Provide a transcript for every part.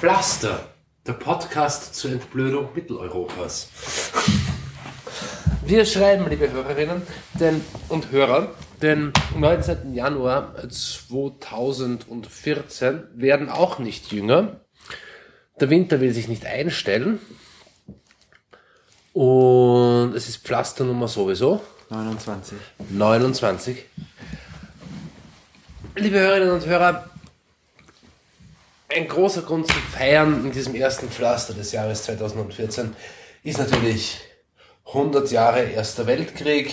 Pflaster, der Podcast zur Entblödung Mitteleuropas. Wir schreiben, liebe Hörerinnen denn, und Hörer, den 19. Januar 2014 werden auch nicht jünger. Der Winter will sich nicht einstellen. Und es ist Pflasternummer sowieso. 29. 29. Liebe Hörerinnen und Hörer, ein großer Grund zu feiern in diesem ersten Pflaster des Jahres 2014 ist natürlich 100 Jahre Erster Weltkrieg,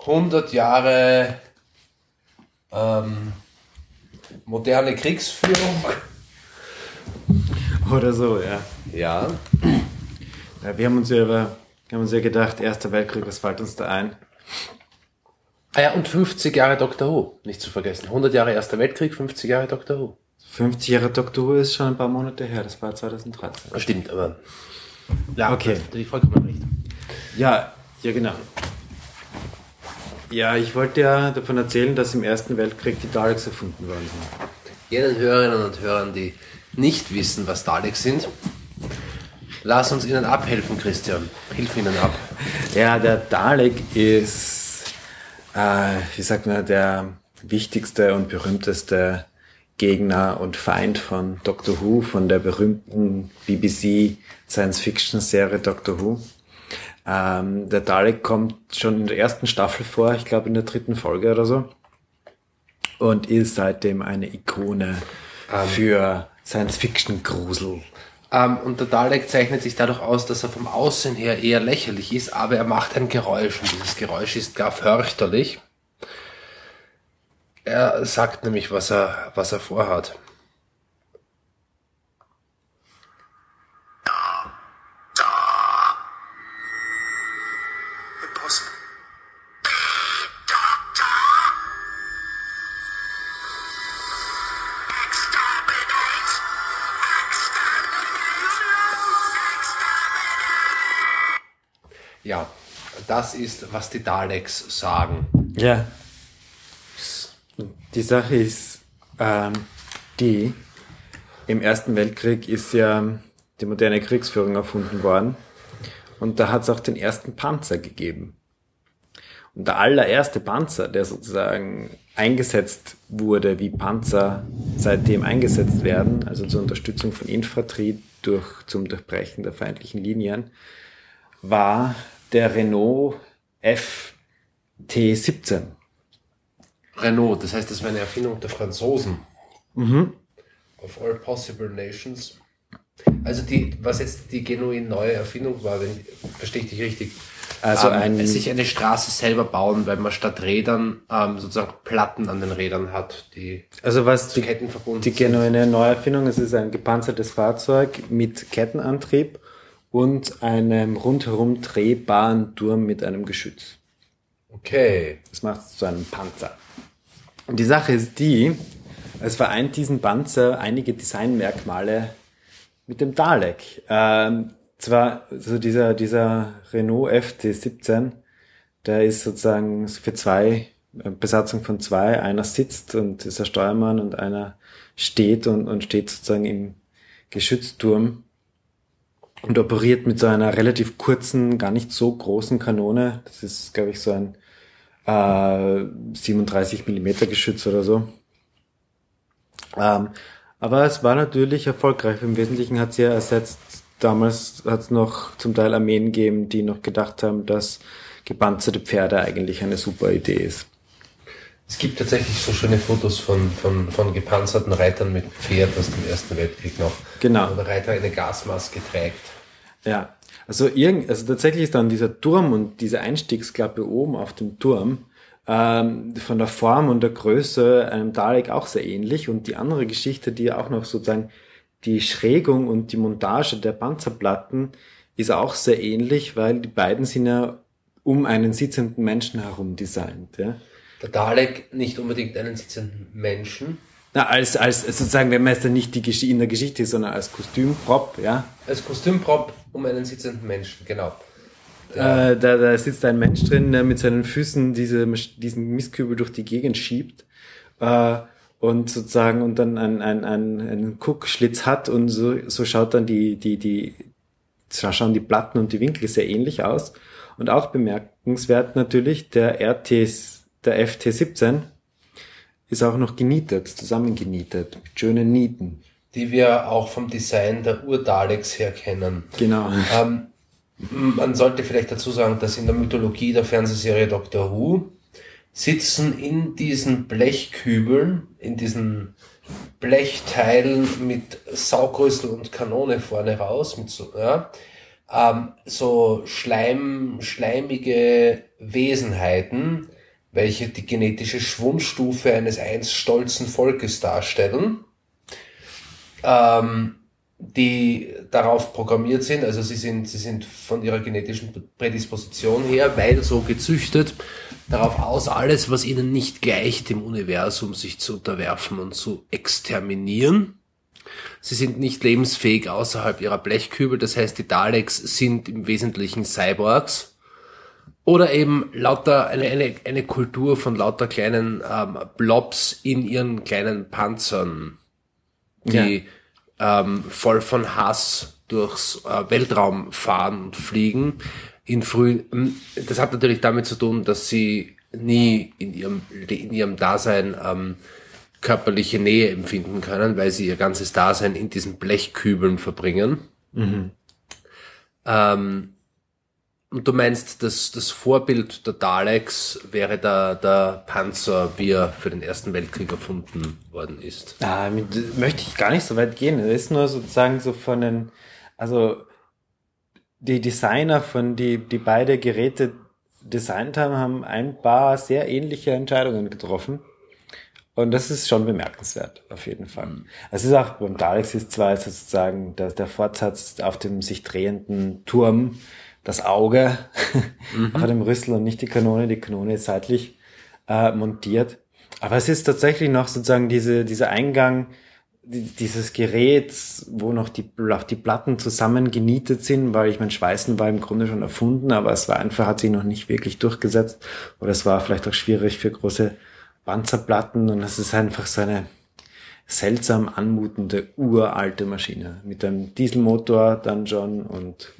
100 Jahre ähm, moderne Kriegsführung. Oder so, ja. Ja. ja wir haben uns ja, über, wir haben uns ja gedacht, Erster Weltkrieg, was fällt uns da ein? Ah ja, und 50 Jahre Dr. Who, nicht zu vergessen. 100 Jahre Erster Weltkrieg, 50 Jahre Dr. Who. 50 Jahre. Who ist schon ein paar Monate her, das war 2013. Stimmt, aber. Ja, Okay. Die vollkommen recht. Ja, ja genau. Ja, ich wollte ja davon erzählen, dass im Ersten Weltkrieg die Daleks erfunden worden sind. Jenen Hörerinnen und Hörern, die nicht wissen, was Daleks sind, lass uns ihnen abhelfen, Christian. Hilf ihnen ab. Ja, der Dalek ist, äh, wie sagt man, der wichtigste und berühmteste Gegner und Feind von Doctor Who, von der berühmten BBC Science-Fiction-Serie Doctor Who. Ähm, der Dalek kommt schon in der ersten Staffel vor, ich glaube in der dritten Folge oder so. Und ist seitdem eine Ikone für Science-Fiction-Grusel. Ähm, und der Dalek zeichnet sich dadurch aus, dass er vom Aussehen her eher lächerlich ist, aber er macht ein Geräusch und dieses Geräusch ist gar fürchterlich. Er sagt nämlich, was er, was er vorhat. Impossible. Exterminate! Ja, das ist, was die Daleks sagen. Ja. Die Sache ist, ähm, die, im Ersten Weltkrieg ist ja die moderne Kriegsführung erfunden worden. Und da hat es auch den ersten Panzer gegeben. Und der allererste Panzer, der sozusagen eingesetzt wurde, wie Panzer seitdem eingesetzt werden, also zur Unterstützung von Infanterie durch, zum Durchbrechen der feindlichen Linien, war der Renault FT17. Renault, das heißt, das war eine Erfindung der Franzosen. Of all possible nations. Also die, was jetzt die genuin neue Erfindung war, wenn, verstehe ich dich richtig. Also ähm, ein- sich eine Straße selber bauen, weil man statt Rädern ähm, sozusagen Platten an den Rädern hat, die Also was die, Ketten verbunden die genuine Neuerfindung, es ist ein gepanzertes Fahrzeug mit Kettenantrieb und einem rundherum drehbaren Turm mit einem Geschütz. Okay. Das macht es zu einem Panzer. Und die Sache ist die, es vereint diesen Panzer einige Designmerkmale mit dem Dalek. Ähm, zwar, also dieser, dieser Renault FT17, der ist sozusagen für zwei, äh, Besatzung von zwei, einer sitzt und ist der Steuermann und einer steht und, und steht sozusagen im Geschützturm und operiert mit so einer relativ kurzen, gar nicht so großen Kanone. Das ist, glaube ich, so ein äh, 37 Millimeter Geschütz oder so. Ähm, aber es war natürlich erfolgreich. Im Wesentlichen hat sie ja ersetzt, damals hat es noch zum Teil Armeen gegeben, die noch gedacht haben, dass gepanzerte Pferde eigentlich eine super Idee ist. Es gibt tatsächlich so schöne Fotos von, von, von gepanzerten Reitern mit Pferd aus dem Ersten Weltkrieg noch. Genau. Wo der Reiter eine Gasmaske trägt. Ja, also irgend, also tatsächlich ist dann dieser Turm und diese Einstiegsklappe oben auf dem Turm ähm, von der Form und der Größe einem Dalek auch sehr ähnlich. Und die andere Geschichte, die auch noch sozusagen die Schrägung und die Montage der Panzerplatten ist auch sehr ähnlich, weil die beiden sind ja um einen sitzenden Menschen herum designt. Ja? Der Dalek nicht unbedingt einen sitzenden Menschen. Na, als, als sozusagen, wenn man es dann nicht die, Gesch- in der Geschichte sondern als Kostümprop, ja, Als Kostümprop um einen sitzenden Menschen, genau. Äh, da, da sitzt ein Mensch drin, der mit seinen Füßen diese, diesen Mistkübel durch die Gegend schiebt. Äh, und sozusagen und dann einen, einen, einen, einen Guckschlitz hat und so, so schaut dann die, die, die, so schauen die Platten und die Winkel sehr ähnlich aus. Und auch bemerkenswert natürlich, der RT, der FT17 ist auch noch genietet, zusammengenietet, mit schönen Nieten. Die wir auch vom Design der Ur-Daleks her kennen. Genau. Ähm, man sollte vielleicht dazu sagen, dass in der Mythologie der Fernsehserie Doctor Who sitzen in diesen Blechkübeln, in diesen Blechteilen mit Saugrüssel und Kanone vorne raus, mit so, ja, ähm, so Schleim, schleimige Wesenheiten, welche die genetische Schwundstufe eines einst stolzen Volkes darstellen, ähm, die darauf programmiert sind, also sie sind, sie sind von ihrer genetischen Prädisposition her, weil so gezüchtet, darauf aus, alles, was ihnen nicht gleicht im Universum, sich zu unterwerfen und zu exterminieren. Sie sind nicht lebensfähig außerhalb ihrer Blechkübel, das heißt, die Daleks sind im Wesentlichen Cyborgs. Oder eben lauter eine, eine, eine Kultur von lauter kleinen ähm, Blobs in ihren kleinen Panzern, die ähm, voll von Hass durchs äh, Weltraum fahren und fliegen. In frühen, das hat natürlich damit zu tun, dass sie nie in ihrem, in ihrem Dasein ähm, körperliche Nähe empfinden können, weil sie ihr ganzes Dasein in diesen Blechkübeln verbringen. Ähm, und du meinst, dass das Vorbild der Daleks wäre der, der Panzer, wie er für den Ersten Weltkrieg erfunden worden ist. Ah, möchte ich gar nicht so weit gehen. Es ist nur sozusagen so von den, also die Designer von die, die beide Geräte designt haben, haben ein paar sehr ähnliche Entscheidungen getroffen. Und das ist schon bemerkenswert, auf jeden Fall. Es ist auch beim Daleks ist zwar sozusagen der, der Fortsatz auf dem sich drehenden Turm, das Auge auf dem Rüssel und nicht die Kanone. Die Kanone ist seitlich äh, montiert. Aber es ist tatsächlich noch sozusagen diese, dieser Eingang die- dieses Gerät, wo noch die, auch die Platten zusammengenietet sind, weil ich mein Schweißen war im Grunde schon erfunden, aber es war einfach, hat sich noch nicht wirklich durchgesetzt. Oder es war vielleicht auch schwierig für große Panzerplatten und es ist einfach so eine seltsam anmutende, uralte Maschine. Mit einem Dieselmotor dann schon und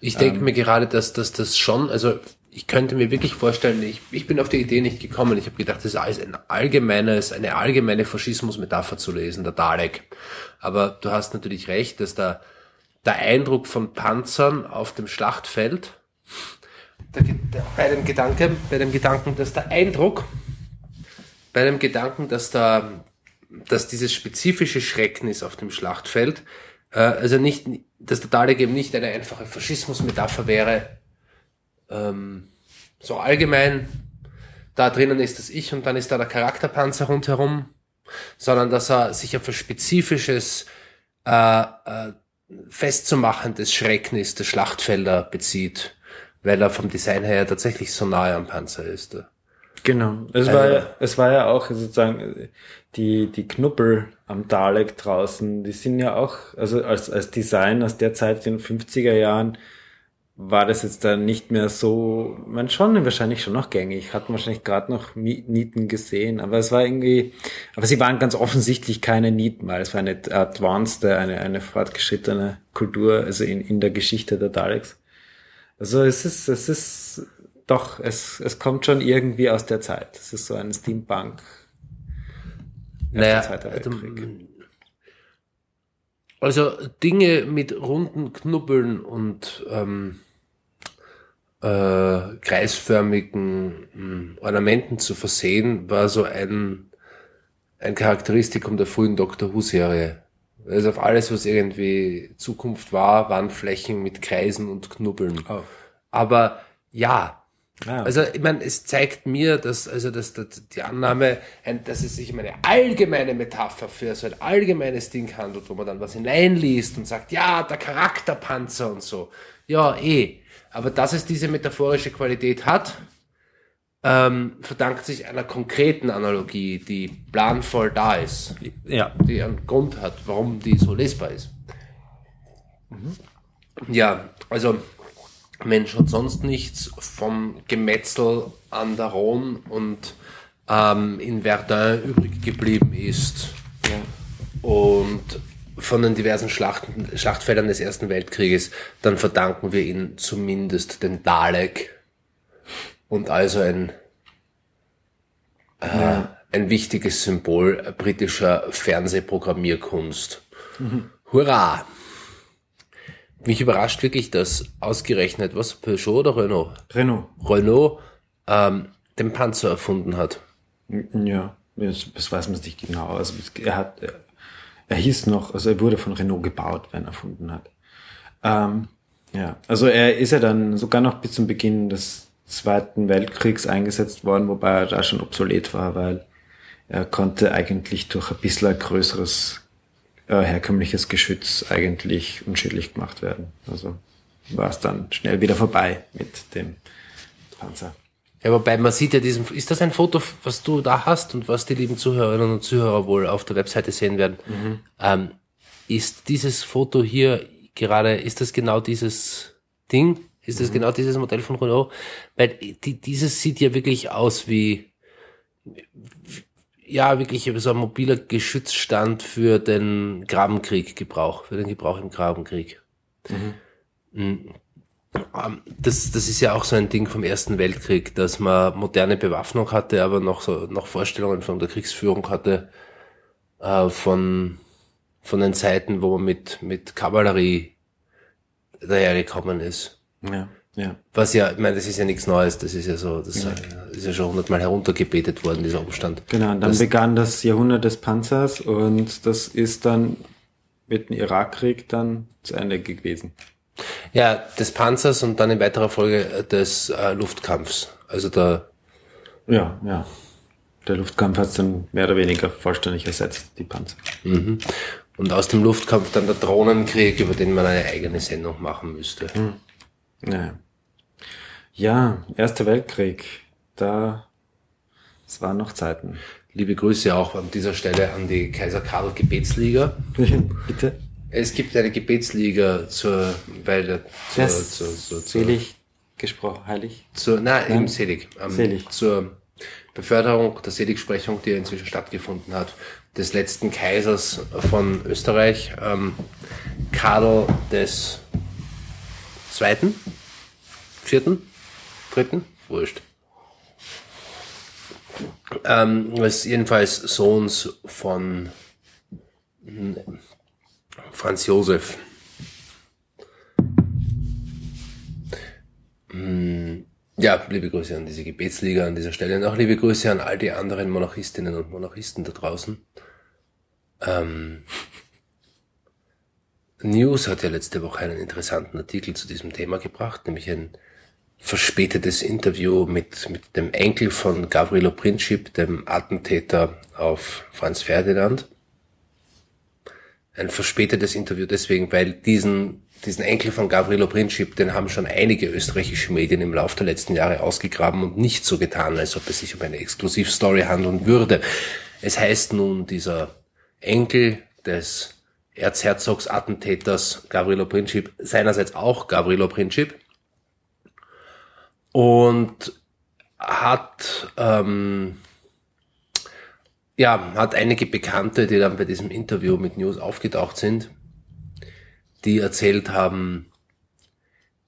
Ich denke mir gerade, dass, dass das schon, also ich könnte mir wirklich vorstellen, ich, ich bin auf die Idee nicht gekommen. Ich habe gedacht, das ist alles ein allgemeines, eine allgemeine Faschismusmetapher zu lesen, der Dalek. Aber du hast natürlich recht, dass der, der Eindruck von Panzern auf dem Schlachtfeld, der, der, bei dem Gedanken, bei dem Gedanken, dass der Eindruck, bei dem Gedanken, dass da, dass dieses spezifische Schrecknis auf dem Schlachtfeld, äh, also nicht, dass der Dalek eben nicht eine einfache Faschismusmetapher wäre, ähm, so allgemein, da drinnen ist das Ich und dann ist da der Charakterpanzer rundherum, sondern dass er sich auf ein spezifisches, äh, äh, festzumachendes Schrecknis der Schlachtfelder bezieht, weil er vom Design her tatsächlich so nahe am Panzer ist. Genau. Es war ja, es war ja auch sozusagen die, die Knuppel am Dalek draußen, die sind ja auch, also als, als Design aus der Zeit in den 50er Jahren war das jetzt dann nicht mehr so, man schon wahrscheinlich schon noch gängig, hat wahrscheinlich gerade noch Nieten gesehen, aber es war irgendwie, aber sie waren ganz offensichtlich keine Nieten, weil es war eine advanced, eine, eine fortgeschrittene Kultur, also in, in der Geschichte der Daleks. Also es ist, es ist doch, es, es kommt schon irgendwie aus der Zeit. Es ist so ein Steampunk. Naja, Zweiter Weltkrieg. also Dinge mit runden Knubbeln und ähm, äh, kreisförmigen mh, Ornamenten zu versehen, war so ein, ein Charakteristikum der frühen Doctor Who-Serie. Also auf alles, was irgendwie Zukunft war, waren Flächen mit Kreisen und Knubbeln. Oh. Aber ja, Ah, also ich meine, es zeigt mir, dass also dass, dass die Annahme, dass es sich um eine allgemeine Metapher für so ein allgemeines Ding handelt, wo man dann was hineinliest und sagt, ja, der Charakterpanzer und so. Ja, eh. Aber dass es diese metaphorische Qualität hat, ähm, verdankt sich einer konkreten Analogie, die planvoll da ist, ja. die einen Grund hat, warum die so lesbar ist. Ja, also Mensch hat sonst nichts vom Gemetzel an der Rhone und ähm, in Verdun übrig geblieben ist. Und von den diversen Schlachten, Schlachtfeldern des Ersten Weltkrieges, dann verdanken wir ihnen zumindest den Dalek. Und also ein, äh, ein wichtiges Symbol britischer Fernsehprogrammierkunst. Hurra! Mich überrascht wirklich, dass ausgerechnet, was, Peugeot oder Renault? Renault. Renault ähm, den Panzer erfunden hat. Ja, das, das weiß man nicht genau. Also er hat, er, er hieß noch, also er wurde von Renault gebaut, wenn er erfunden hat. Ähm, ja, also er ist ja dann sogar noch bis zum Beginn des Zweiten Weltkriegs eingesetzt worden, wobei er da schon obsolet war, weil er konnte eigentlich durch ein bisschen größeres äh, herkömmliches Geschütz eigentlich unschädlich gemacht werden. Also war es dann schnell wieder vorbei mit dem Panzer. Ja, wobei man sieht ja diesen, ist das ein Foto, was du da hast und was die lieben Zuhörerinnen und Zuhörer wohl auf der Webseite sehen werden? Ähm, ist dieses Foto hier gerade, ist das genau dieses Ding? Ist das genau dieses Modell von Renault? Weil die, dieses sieht ja wirklich aus wie, ja, wirklich so ein mobiler Geschützstand für den Grabenkrieg Gebrauch, für den Gebrauch im Grabenkrieg. Ähm, das, das ist ja auch so ein Ding vom Ersten Weltkrieg, dass man moderne Bewaffnung hatte, aber noch so noch Vorstellungen von der Kriegsführung hatte äh, von von den Zeiten, wo man mit mit Kavallerie dahergekommen ist. Ja, ja. Was ja, ich meine, das ist ja nichts Neues, das ist ja so, das ist ja schon hundertmal heruntergebetet worden, dieser Umstand. Genau, und dann Das- begann das Jahrhundert des Panzers und das ist dann mit dem Irakkrieg dann zu Ende gewesen. Ja, des Panzers und dann in weiterer Folge äh, des äh, Luftkampfs. Also der Ja, ja. Der Luftkampf hat es dann mehr oder weniger vollständig ersetzt, die Panzer. und aus dem Luftkampf dann der Drohnenkrieg, über den man eine eigene Sendung machen müsste. Ja. Ja, Erster Weltkrieg, da, es waren noch Zeiten. Liebe Grüße auch an dieser Stelle an die Kaiser Karl Gebetsliga. Bitte? Es gibt eine Gebetsliga zur, weil der, zur, zur, zur, zur, selig gesprochen, heilig. zur, nein, im Selig, ähm, Selig. zur Beförderung der Seligsprechung, die inzwischen stattgefunden hat, des letzten Kaisers von Österreich, ähm, Karl des Zweiten, Vierten, Dritten, wurscht. Ähm, ist jedenfalls Sohns von hm, Franz Josef. Hm, Ja, liebe Grüße an diese Gebetsliga an dieser Stelle und auch liebe Grüße an all die anderen Monarchistinnen und Monarchisten da draußen. Ähm, News hat ja letzte Woche einen interessanten Artikel zu diesem Thema gebracht, nämlich ein verspätetes Interview mit, mit dem Enkel von Gavrilo Princip, dem Attentäter auf Franz Ferdinand. Ein verspätetes Interview deswegen, weil diesen, diesen Enkel von Gavrilo Princip, den haben schon einige österreichische Medien im Laufe der letzten Jahre ausgegraben und nicht so getan, als ob es sich um eine Exklusivstory handeln würde. Es heißt nun, dieser Enkel des Erzherzogs Attentäters Gavrilo Princip, seinerseits auch Gavrilo Princip, und hat ähm, ja hat einige Bekannte, die dann bei diesem Interview mit News aufgetaucht sind, die erzählt haben,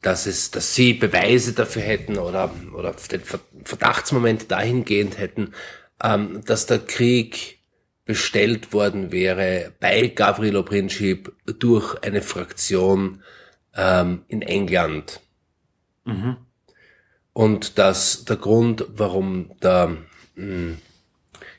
dass es, dass sie Beweise dafür hätten oder oder den Ver- Verdachtsmoment dahingehend hätten, ähm, dass der Krieg bestellt worden wäre bei Gavrilo Princip durch eine Fraktion ähm, in England. Und dass der Grund, warum der mh,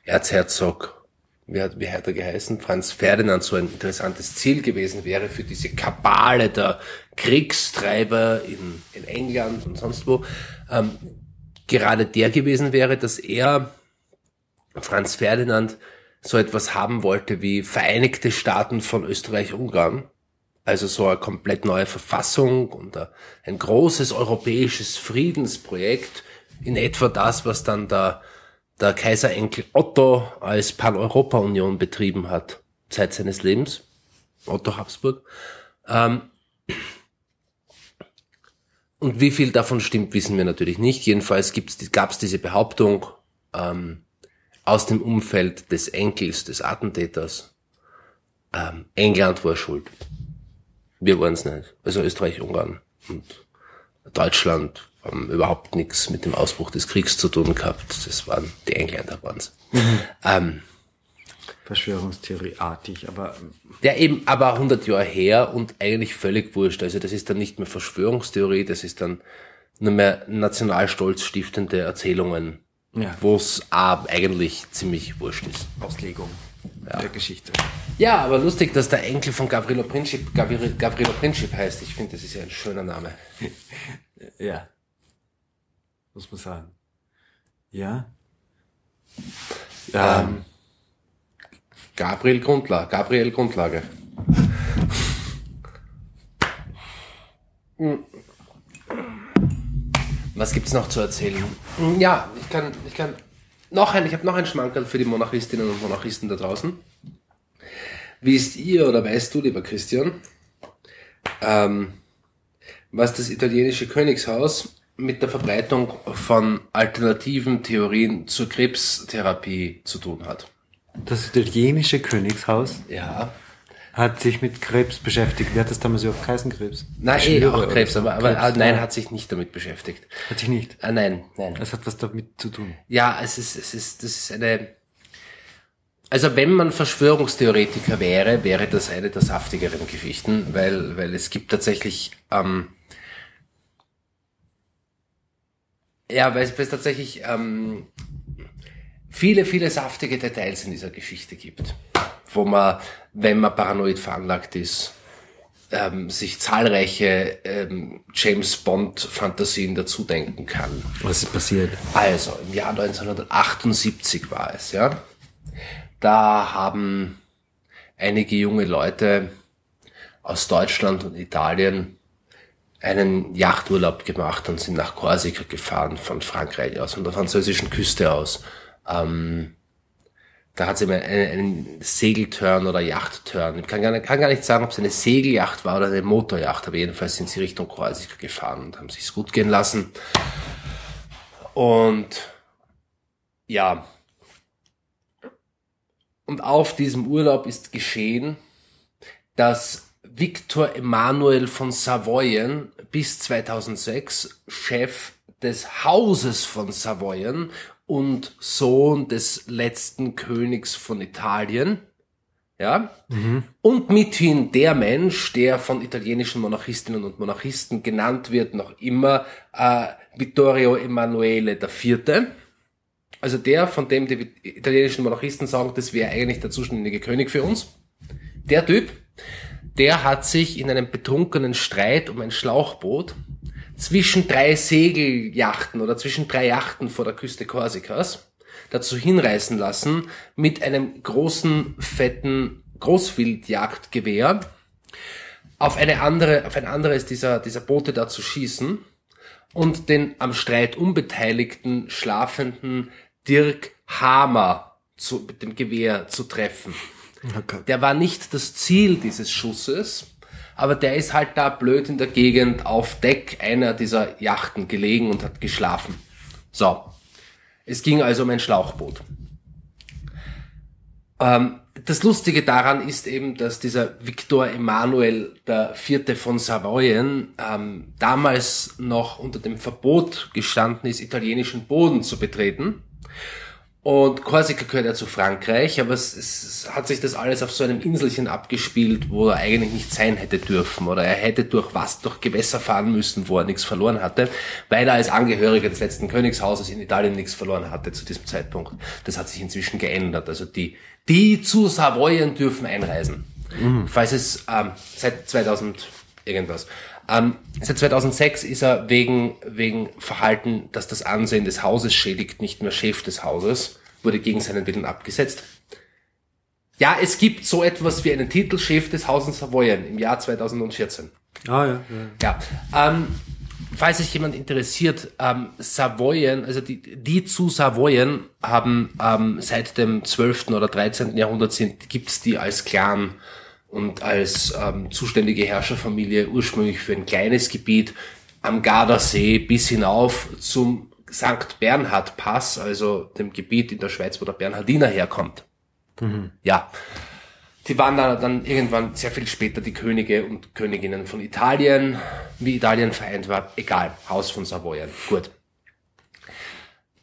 Erzherzog, wie hat, wie hat er geheißen, Franz Ferdinand so ein interessantes Ziel gewesen wäre für diese Kabale der Kriegstreiber in, in England und sonst wo, ähm, gerade der gewesen wäre, dass er, Franz Ferdinand, so etwas haben wollte wie Vereinigte Staaten von Österreich-Ungarn. Also so eine komplett neue Verfassung und ein- großes europäisches Friedensprojekt, in etwa das, was dann der, der Kaiserenkel Otto als Pan-Europa-Union betrieben hat, Zeit seines Lebens, Otto Habsburg. Ähm, und wie viel davon stimmt, wissen wir natürlich nicht. Jedenfalls gab es diese Behauptung, ähm, aus dem Umfeld des Enkels des Attentäters, ähm, England war schuld. Wir waren es nicht. Also Österreich, Ungarn und Deutschland haben überhaupt nichts mit dem Ausbruch des Kriegs zu tun gehabt. Das waren die Engländer waren's. Ähm, Verschwörungstheorieartig, aber ähm, Ja, eben, aber 100 Jahre her und eigentlich völlig wurscht. Also das ist dann nicht mehr Verschwörungstheorie, das ist dann nur mehr nationalstolz stiftende Erzählungen, Ja. wo es eigentlich ziemlich wurscht ist. Auslegung der Geschichte. Ja, aber lustig, dass der Enkel von Gavrilo Princip Gavrilo Princip heißt. Ich finde, das ist ja ein schöner Name. Ja. Muss man sagen. Ja. Ähm, Gabriel Grundlage. Gabriel Grundlage. Hm. Was gibt's noch zu erzählen? Hm, Ja, ich kann, ich kann noch ein, ich habe noch ein Schmankerl für die Monarchistinnen und Monarchisten da draußen. Wisst ihr oder weißt du, lieber Christian, ähm, was das italienische Königshaus mit der Verbreitung von alternativen Theorien zur Krebstherapie zu tun hat? das italienische Königshaus Ja. Hat sich mit Krebs beschäftigt. Wie hat das damals überhaupt geheißen, Krebs? Nein, eh, auch Krebs, aber, aber Krebs, ah, nein, ja. hat sich nicht damit beschäftigt. Hat sich nicht. Ah, nein, nein. Das hat was damit zu tun. Ja, es ist, es ist, das ist eine. Also wenn man Verschwörungstheoretiker wäre, wäre das eine der saftigeren Geschichten, weil, weil es gibt tatsächlich, ähm, ja, weil es, weil es tatsächlich ähm, viele, viele saftige Details in dieser Geschichte gibt, wo man, wenn man paranoid veranlagt ist, ähm, sich zahlreiche ähm, James Bond Fantasien dazu denken kann. Was ist passiert? Also, im Jahr 1978 war es, ja. Da haben einige junge Leute aus Deutschland und Italien einen Yachturlaub gemacht und sind nach Korsika gefahren von Frankreich aus, von der französischen Küste aus. Ähm, da hat sie mal einen, einen Segelturn oder Yachtturn. Ich kann gar, nicht, kann gar nicht sagen, ob es eine Segelyacht war oder eine Motoryacht, aber jedenfalls sind sie Richtung Korsika gefahren und haben sich's gut gehen lassen. Und ja. Und auf diesem Urlaub ist geschehen, dass Viktor Emanuel von Savoyen bis 2006 Chef des Hauses von Savoyen und Sohn des letzten Königs von Italien, ja, und mithin der Mensch, der von italienischen Monarchistinnen und Monarchisten genannt wird, noch immer äh, Vittorio Emanuele IV. Also der, von dem die italienischen Monarchisten sagen, das wäre eigentlich der zuständige König für uns. Der Typ, der hat sich in einem betrunkenen Streit um ein Schlauchboot zwischen drei Segelyachten oder zwischen drei Yachten vor der Küste Korsikas dazu hinreißen lassen, mit einem großen, fetten Großwildjagdgewehr auf eine andere, auf ein anderes dieser, dieser Boote da zu schießen und den am Streit unbeteiligten, schlafenden Dirk Hamer zu, mit dem Gewehr zu treffen. Der war nicht das Ziel dieses Schusses, aber der ist halt da blöd in der Gegend auf Deck einer dieser Yachten gelegen und hat geschlafen. So. Es ging also um ein Schlauchboot. Ähm, das Lustige daran ist eben, dass dieser Viktor Emanuel Vierte von Savoyen ähm, damals noch unter dem Verbot gestanden ist, italienischen Boden zu betreten. Und Korsika gehört ja zu Frankreich, aber es, es hat sich das alles auf so einem Inselchen abgespielt, wo er eigentlich nicht sein hätte dürfen. Oder er hätte durch was, durch Gewässer fahren müssen, wo er nichts verloren hatte, weil er als Angehöriger des letzten Königshauses in Italien nichts verloren hatte zu diesem Zeitpunkt. Das hat sich inzwischen geändert. Also die, die zu Savoyen dürfen einreisen. Falls es ähm, seit 2000 irgendwas. Ähm, seit 2006 ist er wegen, wegen Verhalten, das das Ansehen des Hauses schädigt, nicht mehr Chef des Hauses, wurde gegen seinen Willen abgesetzt. Ja, es gibt so etwas wie einen Titel Chef des Hauses Savoyen im Jahr 2014. Ah, ja. ja. Ja, ähm, falls sich jemand interessiert, ähm, Savoyen, also die, die zu Savoyen haben ähm, seit dem 12. oder 13. Jahrhundert sind, gibt's die als Clan und als ähm, zuständige Herrscherfamilie ursprünglich für ein kleines Gebiet am Gardasee bis hinauf zum St. Bernhard Pass, also dem Gebiet in der Schweiz, wo der Bernhardiner herkommt. Ja. Die waren dann, dann irgendwann sehr viel später die Könige und Königinnen von Italien. Wie Italien vereint war, egal. Haus von Savoyen. Gut.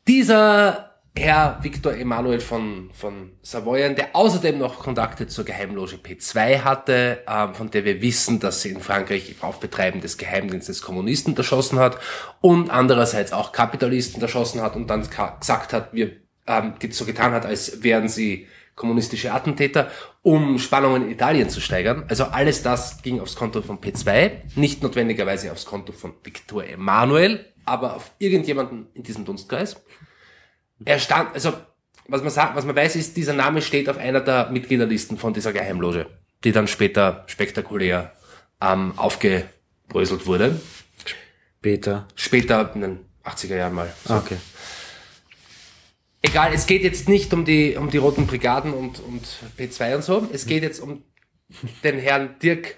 Dieser Herr Victor Emanuel von, von Savoyen, der außerdem noch Kontakte zur Geheimloge P2 hatte, ähm, von der wir wissen, dass sie in Frankreich auf Betreiben des Geheimdienstes Kommunisten erschossen hat und andererseits auch Kapitalisten erschossen hat und dann gesagt hat, wir ähm, die so getan hat, als wären sie kommunistische Attentäter, um Spannungen in Italien zu steigern. Also alles das ging aufs Konto von P2, nicht notwendigerweise aufs Konto von Victor Emanuel, aber auf irgendjemanden in diesem Dunstkreis. Er stand, also was man sagt, was man weiß, ist, dieser Name steht auf einer der Mitgliederlisten von dieser Geheimloge, die dann später spektakulär ähm, aufgebröselt wurde. Später. Später in den 80er Jahren mal. So. Okay. Egal, es geht jetzt nicht um die, um die Roten Brigaden und, und P2 und so. Es geht jetzt um den Herrn Dirk,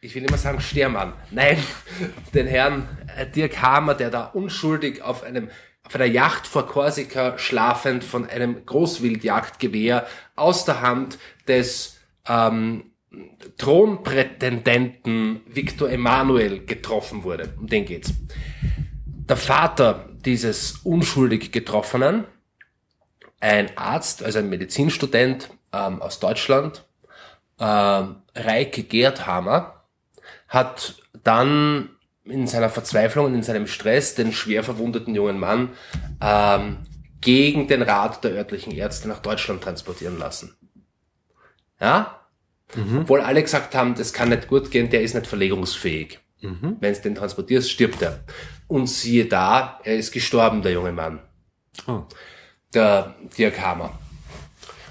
ich will immer sagen Stermann. Nein, den Herrn äh, Dirk Hamer, der da unschuldig auf einem, auf einer Yacht vor Korsika schlafend von einem Großwildjagdgewehr aus der Hand des ähm, Thronprätendenten Victor Emanuel getroffen wurde. Um den geht's. Der Vater dieses unschuldig Getroffenen, ein Arzt, also ein Medizinstudent ähm, aus Deutschland, ähm, Reike Gerdhammer, hat dann in seiner Verzweiflung und in seinem Stress den schwer verwundeten jungen Mann ähm, gegen den Rat der örtlichen Ärzte nach Deutschland transportieren lassen. Ja? Obwohl alle gesagt haben, das kann nicht gut gehen, der ist nicht verlegungsfähig. Wenn es den transportierst, stirbt er. Und siehe da, er ist gestorben, der junge Mann Oh. der Dirk Hammer.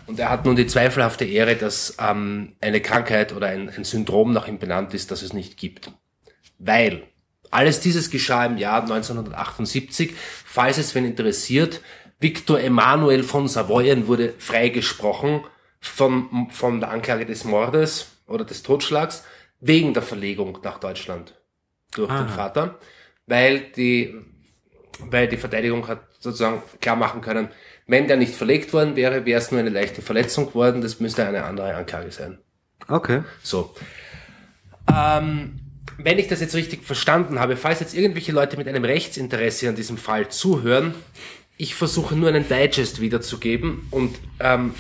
Und er hat nun die zweifelhafte Ehre, dass ähm, eine Krankheit oder ein, ein Syndrom nach ihm benannt ist, das es nicht gibt. Weil alles dieses geschah im Jahr 1978. Falls es wen interessiert, Victor Emanuel von Savoyen wurde freigesprochen von, von der Anklage des Mordes oder des Totschlags wegen der Verlegung nach Deutschland durch den Vater, weil die weil die Verteidigung hat sozusagen klar machen können, wenn der nicht verlegt worden wäre, wäre es nur eine leichte Verletzung geworden, das müsste eine andere Anklage sein. Okay. So. Ähm, wenn ich das jetzt richtig verstanden habe, falls jetzt irgendwelche Leute mit einem Rechtsinteresse an diesem Fall zuhören, ich versuche nur einen Digest wiederzugeben und ähm,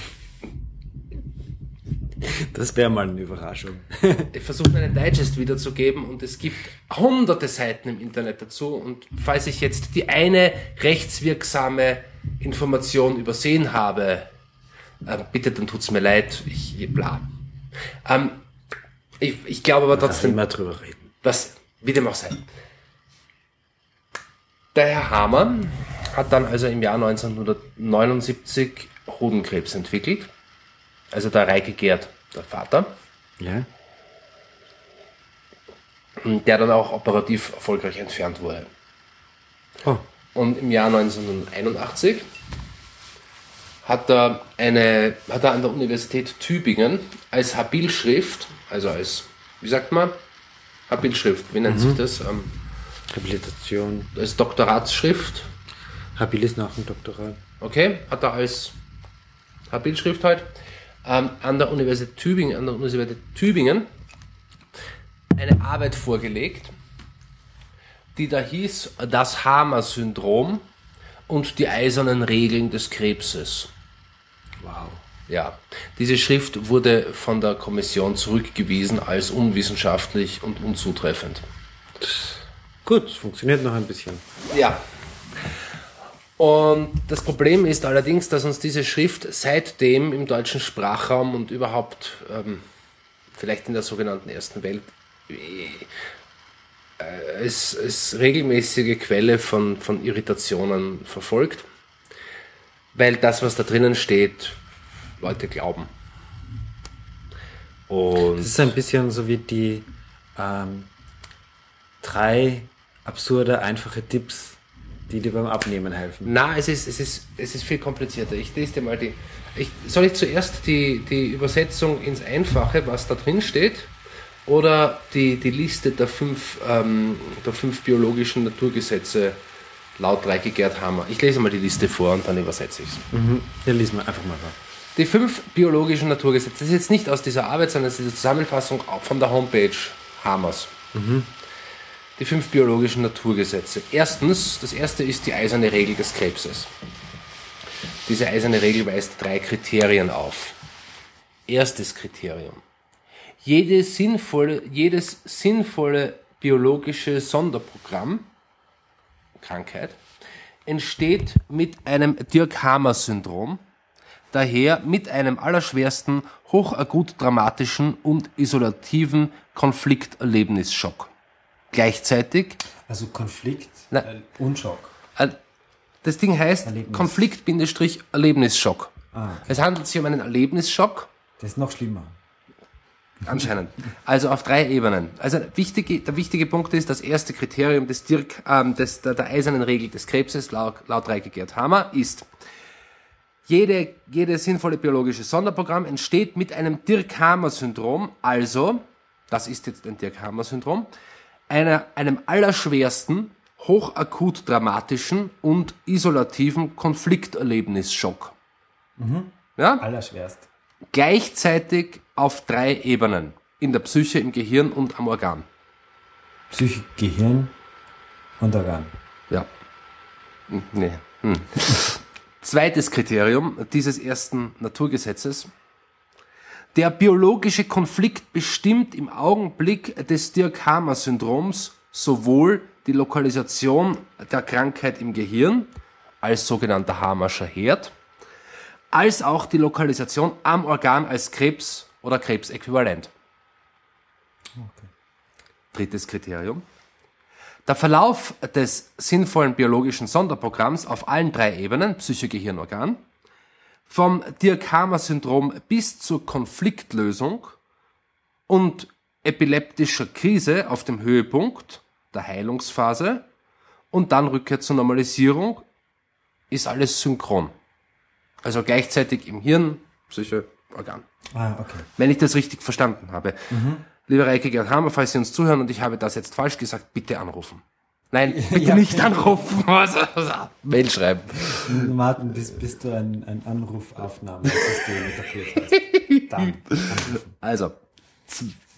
Das wäre mal eine Überraschung. ich versuche nur einen Digest wiederzugeben und es gibt hunderte Seiten im Internet dazu und falls ich jetzt die eine rechtswirksame Information übersehen habe, äh, bitte dann tut's mir leid, ich bla. Ähm, ich, ich glaube aber trotzdem, immer drüber reden. was, wie dem auch sei. Der Herr Hamann hat dann also im Jahr 1979 Hodenkrebs entwickelt. Also der Reike Gerd, der Vater. Ja. der dann auch operativ erfolgreich entfernt wurde. Oh. Und im Jahr 1981 hat er, eine, hat er an der Universität Tübingen als Habilschrift, also als, wie sagt man, Habilschrift, wie nennt sich das? Ähm, Habilitation. als Doktoratsschrift, Habil ist nach dem Doktorat. okay, hat er als Habilschrift halt, ähm, an der Universität Tübingen, an der Universität Tübingen eine Arbeit vorgelegt, die da hieß Das Hamer-Syndrom und die eisernen Regeln des Krebses. Wow. Ja, diese Schrift wurde von der Kommission zurückgewiesen als unwissenschaftlich und unzutreffend. Gut, funktioniert noch ein bisschen. Ja. Und das Problem ist allerdings, dass uns diese Schrift seitdem im deutschen Sprachraum und überhaupt ähm, vielleicht in der sogenannten Ersten Welt äh, als, als regelmäßige Quelle von, von Irritationen verfolgt, weil das, was da drinnen steht, Leute glauben. Und Das ist ein bisschen so wie die ähm, drei absurde, einfache Tipps, die dir beim Abnehmen helfen. Na, es ist, es ist, es ist viel komplizierter. Ich lese dir mal die. Ich, soll ich zuerst die, die Übersetzung ins Einfache, was da drin steht, oder die, die Liste der fünf, ähm, der fünf biologischen Naturgesetze laut Reike Gerd Hammer. Ich lese mal die Liste vor und dann übersetze ich es. Ja, lies mal einfach mal vor. Die fünf biologischen Naturgesetze, das ist jetzt nicht aus dieser Arbeit, sondern das ist die Zusammenfassung von der Homepage Hammers. Die fünf biologischen Naturgesetze. Erstens, das erste ist die eiserne Regel des Krebses. Diese eiserne Regel weist drei Kriterien auf. Erstes Kriterium. Jede sinnvolle, jedes sinnvolle biologische Sonderprogramm, Krankheit, entsteht mit einem Dirk-Hamer-Syndrom, daher mit einem allerschwersten, hochakut dramatischen und isolativen Konflikterlebnisschock. Gleichzeitig, Also Konflikt Na- äh, und Schock. äh, das Ding heißt Erlebnis. Konflikt-Erlebnisschock. Ah. Es handelt sich um einen Erlebnisschock, Das ist noch schlimmer. Anscheinend. Also auf drei Ebenen. Also wichtige, der wichtige Punkt ist, das erste Kriterium des Dirk, ähm, des, der, der eisernen Regel des Krebses laut, laut Reike Gerd Hammer ist, jede, jede sinnvolle biologische Sonderprogramm entsteht mit einem Dirk-Hammer-Syndrom, also, das ist jetzt ein Dirk-Hammer-Syndrom, einer, einem allerschwersten, hochakut dramatischen und isolativen Konflikterlebnisschock. Ja? Allerschwerst. Gleichzeitig auf drei Ebenen. In der Psyche, im Gehirn und am Organ. Psyche, Gehirn und Organ. Ja. Hm, Nee. Hm. Zweites Kriterium dieses ersten Naturgesetzes. Der biologische Konflikt bestimmt im Augenblick des Dirk-Hamer-Syndroms sowohl die Lokalisation der Krankheit im Gehirn als sogenannter Hamerscher Herd, als auch die Lokalisation am Organ als Krebs oder Krebsäquivalent. Drittes Kriterium. Der Verlauf des sinnvollen biologischen Sonderprogramms auf allen drei Ebenen, Psyche, Gehirn, Organ, vom Dirk-Hamer-Syndrom bis zur Konfliktlösung und epileptischer Krise auf dem Höhepunkt der Heilungsphase und dann Rückkehr zur Normalisierung, ist alles synchron. Also gleichzeitig im Hirn, Psyche, Organ. Ah, okay. Wenn ich das richtig verstanden habe. Lieber Reike Gerd Hammer, falls Sie uns zuhören und ich habe das jetzt falsch gesagt, bitte anrufen. Nein, bitte Ja. nicht anrufen. Also, also, Mail schreiben. Martin, bis, bis du ein, ein Anrufaufnahmesystem etabliert hast. Dann anrufen. Also,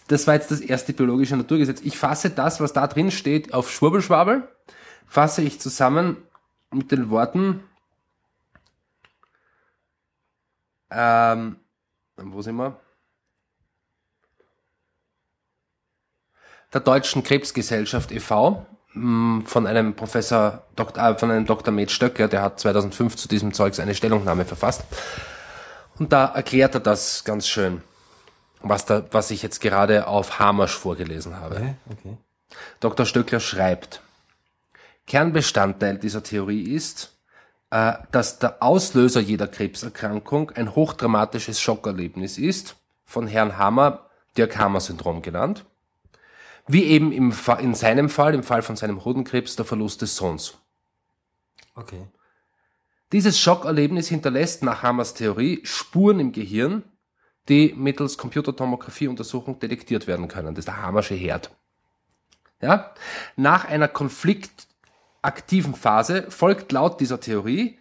das war jetzt das erste biologische Naturgesetz. Ich fasse das, was da drin steht, auf Schwurbelschwabel, fasse ich zusammen mit den Worten, ähm, wo sind wir? Der Deutschen Krebsgesellschaft e.V. mh, von einem Professor, Dok- äh, von einem Dr. Med Stöcker, der hat 2005 zu diesem Zeugs eine Stellungnahme verfasst. Und da erklärt er das ganz schön, was, da, was ich jetzt gerade auf Hamersch vorgelesen habe. Okay, okay. Dr. Stöckler schreibt, Kernbestandteil dieser Theorie ist, dass der Auslöser jeder Krebserkrankung ein hochdramatisches Schockerlebnis ist, von Herrn Hammer Dirk-Hammer-Syndrom genannt, wie eben im, in seinem Fall, im Fall von seinem Hodenkrebs, der Verlust des Sohns. Okay. Dieses Schockerlebnis hinterlässt nach Hammers Theorie Spuren im Gehirn, die mittels Computertomographie-Untersuchung detektiert werden können. Das ist der Hammersche Herd. Ja? Nach einer konfliktaktiven Phase folgt laut dieser Theorie,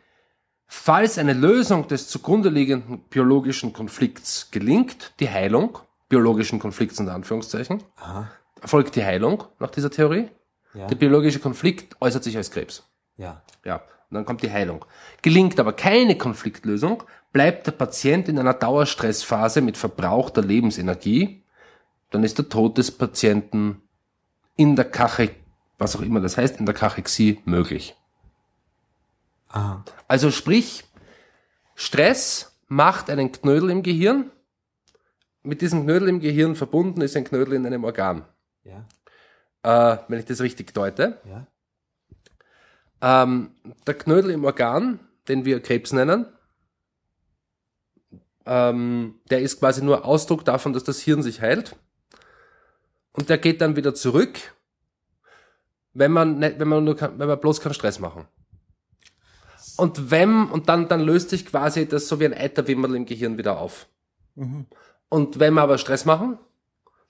falls eine Lösung des zugrunde liegenden biologischen Konflikts gelingt, die Heilung, biologischen Konflikts unter Anführungszeichen, Aha. folgt die Heilung nach dieser Theorie. Ja. Der biologische Konflikt äußert sich als Krebs. Ja. Ja, und dann kommt die Heilung. Gelingt aber keine Konfliktlösung, bleibt der Patient in einer Dauerstressphase mit verbrauchter Lebensenergie, dann ist der Tod des Patienten in der Kache, was auch immer das heißt, in der Kachexie möglich. Aha. Also sprich, Stress macht einen Knödel im Gehirn. Mit diesem Knödel im Gehirn verbunden ist ein Knödel in einem Organ. Ja. Äh, wenn ich das richtig deute. Ja. Ähm, der Knödel im Organ, den wir Krebs nennen, ähm, der ist quasi nur Ausdruck davon, dass das Hirn sich heilt. Und der geht dann wieder zurück, wenn man, nicht, wenn man, nur, kein- wenn man bloß keinen Stress machen. Und wenn, und dann, dann löst sich quasi das so wie ein Eiterwimmerl im Gehirn wieder auf. Und wenn wir aber Stress machen,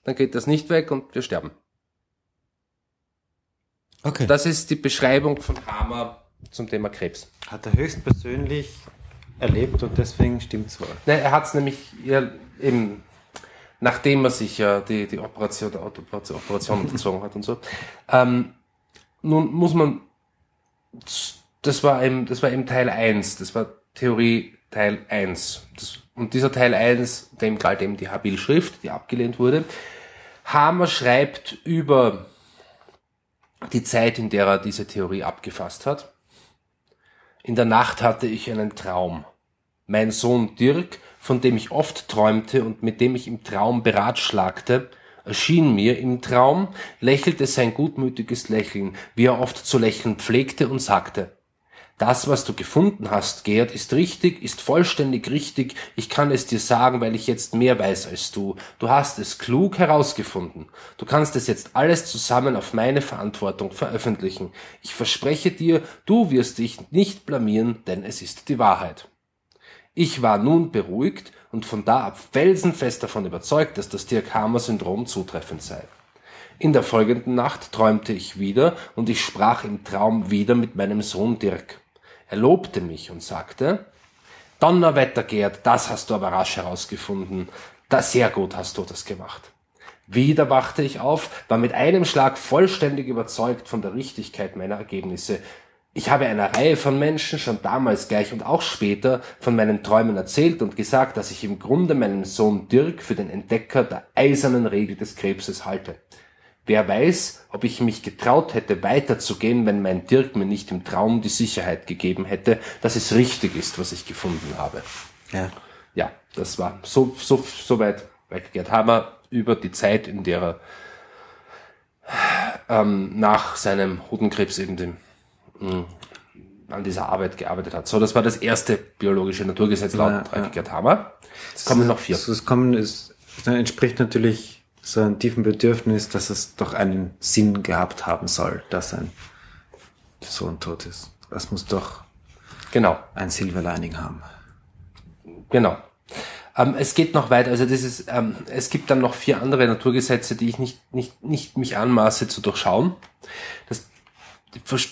dann geht das nicht weg und wir sterben. Okay. Das ist die Beschreibung von Hamer zum Thema Krebs. Hat er höchstpersönlich erlebt und deswegen stimmt's wohl. Ne, er hat es nämlich ja, eben, nachdem er sich ja die, die Operation, die Operation, Operation unterzogen hat und so. Ähm, nun muss man, das war eben, das war eben Teil 1, das war Theorie Teil 1. Das, und dieser Teil 1, dem galt eben die Habil-Schrift, die abgelehnt wurde. Hamer schreibt über die Zeit, in der er diese Theorie abgefasst hat. In der Nacht hatte ich einen Traum. Mein Sohn Dirk, von dem ich oft träumte und mit dem ich im Traum beratschlagte, erschien mir im Traum, lächelte sein gutmütiges Lächeln, wie er oft zu lächeln pflegte und sagte, das, was du gefunden hast, Gerd, ist richtig, ist vollständig richtig. Ich kann es dir sagen, weil ich jetzt mehr weiß als du. Du hast es klug herausgefunden. Du kannst es jetzt alles zusammen auf meine Verantwortung veröffentlichen. Ich verspreche dir, du wirst dich nicht blamieren, denn es ist die Wahrheit. Ich war nun beruhigt und von da ab felsenfest davon überzeugt, dass das Dirk-Hamer-Syndrom zutreffend sei. In der folgenden Nacht träumte ich wieder und ich sprach im Traum wieder mit meinem Sohn Dirk. Er lobte mich und sagte, Donnerwetter, Gerd, das hast du aber rasch herausgefunden. Da sehr gut hast du das gemacht. Wieder wachte ich auf, war mit einem Schlag vollständig überzeugt von der Richtigkeit meiner Ergebnisse. Ich habe einer Reihe von Menschen schon damals gleich und auch später von meinen Träumen erzählt und gesagt, dass ich im Grunde meinen Sohn Dirk für den Entdecker der eisernen Regel des Krebses halte. Wer weiß, ob ich mich getraut hätte, weiterzugehen, wenn mein Dirk mir nicht im Traum die Sicherheit gegeben hätte, dass es richtig ist, was ich gefunden habe. Ja. Ja, das war so, so, so weit bei Gerd Hammer über die Zeit, in der er ähm, nach seinem Hodenkrebs eben dem, an dieser Arbeit gearbeitet hat. So, das war das erste biologische Naturgesetz laut Ja. Gerd Hammer. Jetzt kommen noch vier. Das Kommen ist, das entspricht natürlich so einem tiefen Bedürfnis, dass es doch einen Sinn gehabt haben soll, dass ein Sohn tot ist. Das muss doch Genau. ein Silver Lining haben. Genau. Ähm, es geht noch weiter. Also das ist, ähm, es gibt dann noch vier andere Naturgesetze, die ich nicht, nicht, nicht mich anmaße zu durchschauen. Das,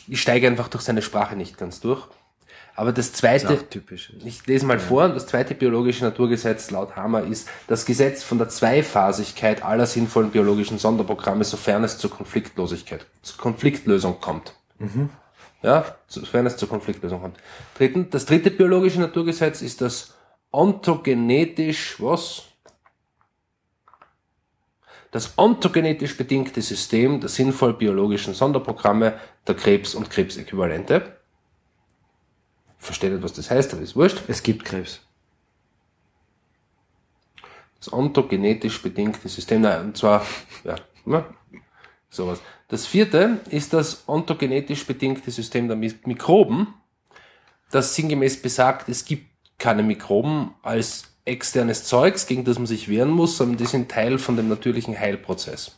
ich steige einfach durch seine Sprache nicht ganz durch. Aber das zweite, auch typisch. ich lese mal vor, das zweite biologische Naturgesetz laut Hammer ist das Gesetz von der Zweiphasigkeit aller sinnvollen biologischen Sonderprogramme, sofern es zur Konfliktlosigkeit, zur Konfliktlösung kommt. Ja, sofern es zur Konfliktlösung kommt. Drittens, das dritte biologische Naturgesetz ist das ontogenetisch, was? Das ontogenetisch bedingte System der sinnvoll biologischen Sonderprogramme der Krebs- und Krebsäquivalente. Versteht nicht, was das heißt, aber ist wurscht. Es gibt Krebs. Das ontogenetisch bedingte System, nein, und zwar, ja, ne, sowas. Das vierte ist das ontogenetisch bedingte System der Mi- Mikroben, das sinngemäß besagt, es gibt keine Mikroben als externes Zeugs, gegen das man sich wehren muss, sondern die sind Teil von dem natürlichen Heilprozess.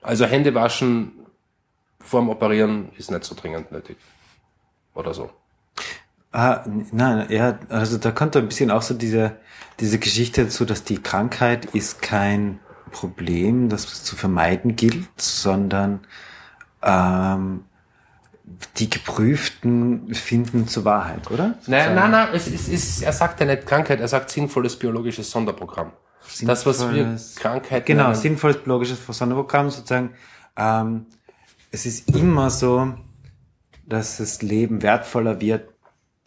Also Hände waschen vorm Operieren ist nicht so dringend nötig. Oder so. Ah, nein, ja, also da kommt ein bisschen auch so diese, diese Geschichte dazu, dass die Krankheit ist kein Problem, das zu vermeiden gilt, sondern ähm, die Geprüften finden zur Wahrheit, oder? Nein, nein, nein, es, es, es, er sagt ja nicht Krankheit, er sagt sinnvolles biologisches Sonderprogramm. das, was wir Sinnvolles- Krankheit Genau, nennen. sinnvolles biologisches Sonderprogramm sozusagen. Ähm, es ist immer so, dass das Leben wertvoller wird,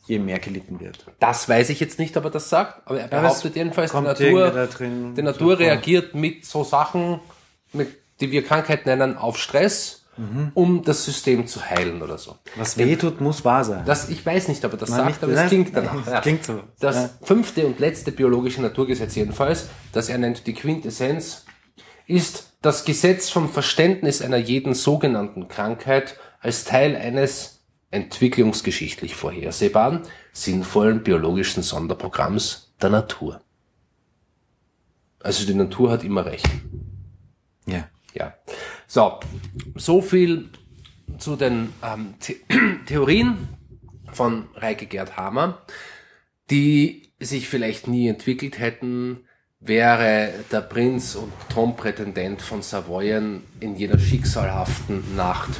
je mehr gelitten wird. Das weiß ich jetzt nicht, ob er das sagt, aber er behauptet jedenfalls, die Natur, die Natur reagiert mit so Sachen, mit, die wir Krankheit nennen, auf Stress, um das System zu heilen oder so. Was weh tut, muss wahr sein. Das, ich weiß nicht, ob er das Nein, sagt, nicht- aber es klingt danach. es klingt so. Das Ja. fünfte und letzte biologische Naturgesetz jedenfalls, das er nennt die Quintessenz, ist das Gesetz vom Verständnis einer jeden sogenannten Krankheit als Teil eines entwicklungsgeschichtlich vorhersehbaren, sinnvollen biologischen Sonderprogramms der Natur. Also die Natur hat immer recht. ja. Ja. So, so viel zu den ähm, The Theorien von Reike Gerd Hamer, die sich vielleicht nie entwickelt hätten, wäre der Prinz und Thronprätendent von Savoyen in jener schicksalhaften Nacht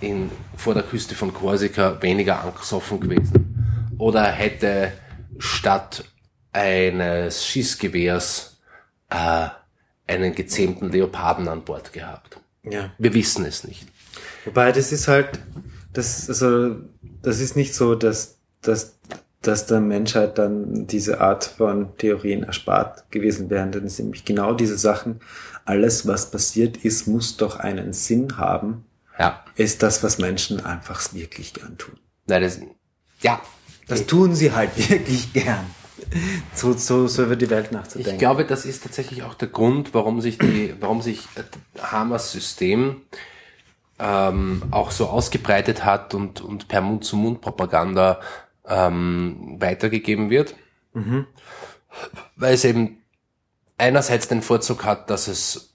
in, vor der Küste von Korsika weniger angesoffen gewesen? Oder hätte statt eines Schießgewehrs äh, einen gezähmten Leoparden an Bord gehabt? Ja. Wir wissen es nicht. Wobei das ist halt, das, also, das ist nicht so, dass, dass, dass der Menschheit dann diese Art von Theorien erspart gewesen wären. Denn es sind nämlich genau diese Sachen, alles was passiert ist, muss doch einen Sinn haben, Ja. ist das, was Menschen einfach wirklich gern tun. Nein, das, ja. Das tun sie halt wirklich gern. So, so, so über die Welt Ich nachzudenken. glaube, das ist tatsächlich auch der Grund, warum sich die, warum sich äh, Hamers System ähm, auch so ausgebreitet hat und, und per Mund-zu-Mund-Propaganda ähm, weitergegeben wird. Weil es eben einerseits den Vorzug hat, dass es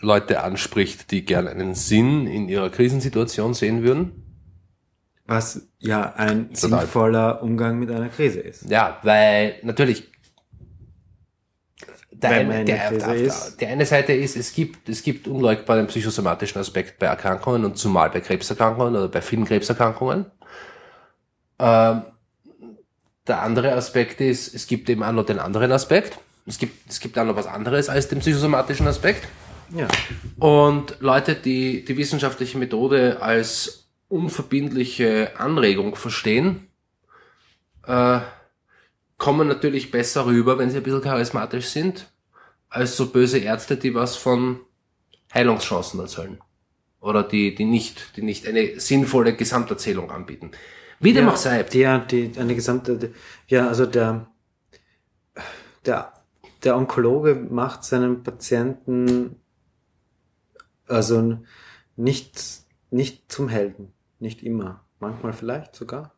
Leute anspricht, die gern einen Sinn in ihrer Krisensituation sehen würden. Was ja ein Total. sinnvoller Umgang mit einer Krise ist. Ja, weil natürlich der, eine, in der, der, ist. der eine Seite ist, es gibt, es gibt unleugbar den psychosomatischen Aspekt bei Erkrankungen und zumal bei Krebserkrankungen oder bei vielen Krebserkrankungen. Ähm, der andere Aspekt ist, es gibt eben auch noch den anderen Aspekt. Es gibt, es gibt auch noch was anderes als den psychosomatischen Aspekt. Ja. Und Leute, die die wissenschaftliche Methode als unverbindliche Anregung verstehen, äh, kommen natürlich besser rüber, wenn sie ein bisschen charismatisch sind, als so böse Ärzte, die was von Heilungschancen erzählen. Oder die, die nicht, die nicht eine sinnvolle Gesamterzählung anbieten. Wie dem ja, auch sei. Die, die, eine gesamte, ja, also der, der, der Onkologe macht seinen Patienten also nicht, nicht zum Helden. Nicht immer. Manchmal vielleicht sogar.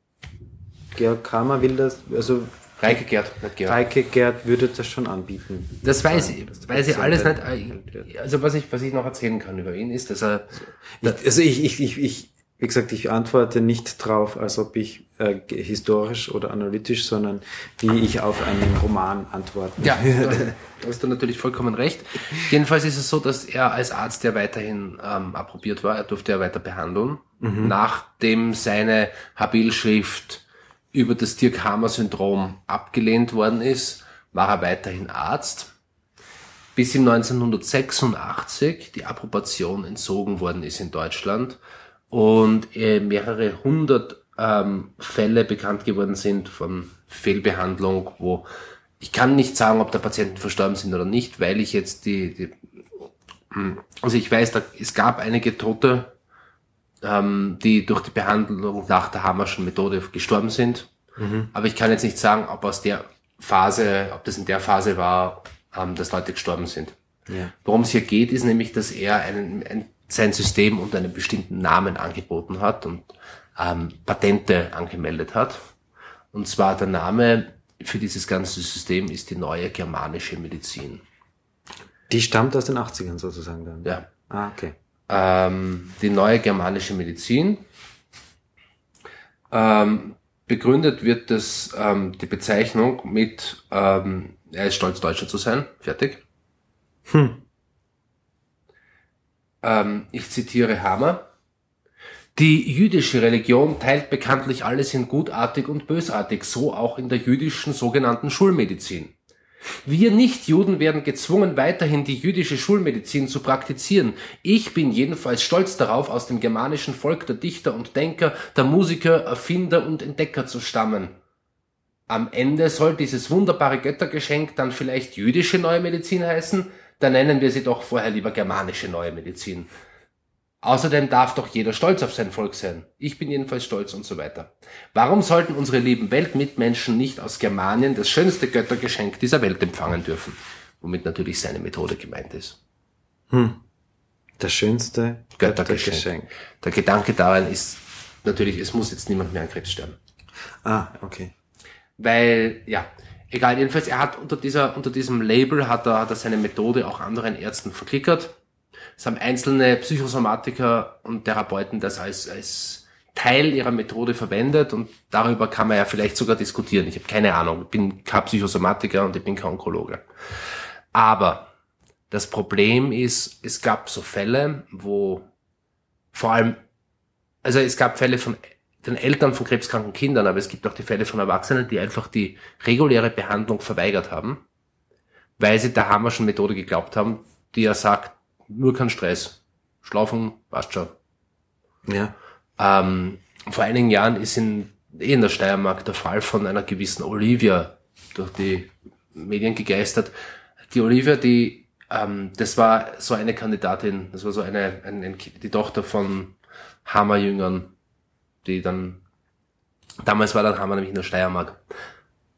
Georg Kramer will das, also Reike Gerd, nicht Gerd. Reike Gerd würde das schon anbieten. Das weiß ich, der weiß ich alles nicht. wird. Also was ich, was ich noch erzählen kann über ihn ist, dass er, Ich, also ich, ich, ich, ich, wie gesagt, ich antworte nicht drauf, als ob ich äh, historisch oder analytisch, sondern wie ich auf einen Roman antworten Ja, würde. da hast du natürlich vollkommen recht. Jedenfalls ist es so, dass er als Arzt ja weiterhin ähm, approbiert war. Er durfte ja weiter behandeln. Nachdem seine Habilschrift über das Dirk-Hammer-Syndrom abgelehnt worden ist, war er weiterhin Arzt. Bis ihm 1986 die Approbation entzogen worden ist in Deutschland und äh, mehrere hundert ähm, Fälle bekannt geworden sind von Fehlbehandlung, wo ich kann nicht sagen, ob da Patienten verstorben sind oder nicht, weil ich jetzt die, die hm, also ich weiß, da, es gab einige Tote, ähm, die durch die Behandlung nach der Hammerschen Methode gestorben sind. Aber ich kann jetzt nicht sagen, ob aus der Phase, ob das in der Phase war, ähm, dass Leute gestorben sind. Ja. Worum es hier geht, ist nämlich, dass er einen, ein, sein System unter einem bestimmten Namen angeboten hat und ähm, Patente angemeldet hat. Und zwar der Name für dieses ganze System ist die neue germanische Medizin. Die stammt aus den 80ern sozusagen dann. Ja. Ah, okay. ähm, die neue germanische Medizin. Ähm, begründet wird das, ähm, die Bezeichnung mit, ähm, er ist stolz, Deutscher zu sein. Fertig. Ähm, ich zitiere Hammer. Die jüdische Religion teilt bekanntlich alles in gutartig und bösartig, so auch in der jüdischen sogenannten Schulmedizin. Wir Nichtjuden werden gezwungen, weiterhin die jüdische Schulmedizin zu praktizieren. Ich bin jedenfalls stolz darauf, aus dem germanischen Volk der Dichter und Denker, der Musiker, Erfinder und Entdecker zu stammen. Am Ende soll dieses wunderbare Göttergeschenk dann vielleicht jüdische neue Medizin heißen? Dann nennen wir sie doch vorher lieber germanische neue Medizin. Außerdem darf doch jeder stolz auf sein Volk sein. Ich bin jedenfalls stolz und so weiter. Warum sollten unsere lieben Weltmitmenschen nicht aus Germanien das schönste Göttergeschenk dieser Welt empfangen dürfen? Womit natürlich seine Methode gemeint ist. Das schönste Göttergeschenk. Göttergeschenk. Der Gedanke daran ist natürlich, es muss jetzt niemand mehr an Krebs sterben. Ah, okay. Weil, ja, egal, jedenfalls, er hat unter dieser, unter diesem Label hat er, hat er seine Methode auch anderen Ärzten verklickert. Es haben einzelne Psychosomatiker und Therapeuten das als, als Teil ihrer Methode verwendet und darüber kann man ja vielleicht sogar diskutieren. Ich habe keine Ahnung, ich bin kein Psychosomatiker und ich bin kein Onkologe. Aber das Problem ist, es gab so Fälle, wo vor allem, also es gab Fälle von den Eltern von krebskranken Kindern, aber es gibt auch die Fälle von Erwachsenen, die einfach die reguläre Behandlung verweigert haben, weil sie der Hammerschen Methode geglaubt haben, die ja sagt, nur kein Stress, schlafen, passt schon. Ja. Ähm, vor einigen Jahren ist in, eh in der Steiermark der Fall von einer gewissen Olivia durch die Medien gegeistert. Die Olivia, die, ähm, das war so eine Kandidatin, das war so eine, ein, ein, Ki- die Tochter von Hammerjüngern, die dann, damals war der Hammer nämlich in der Steiermark.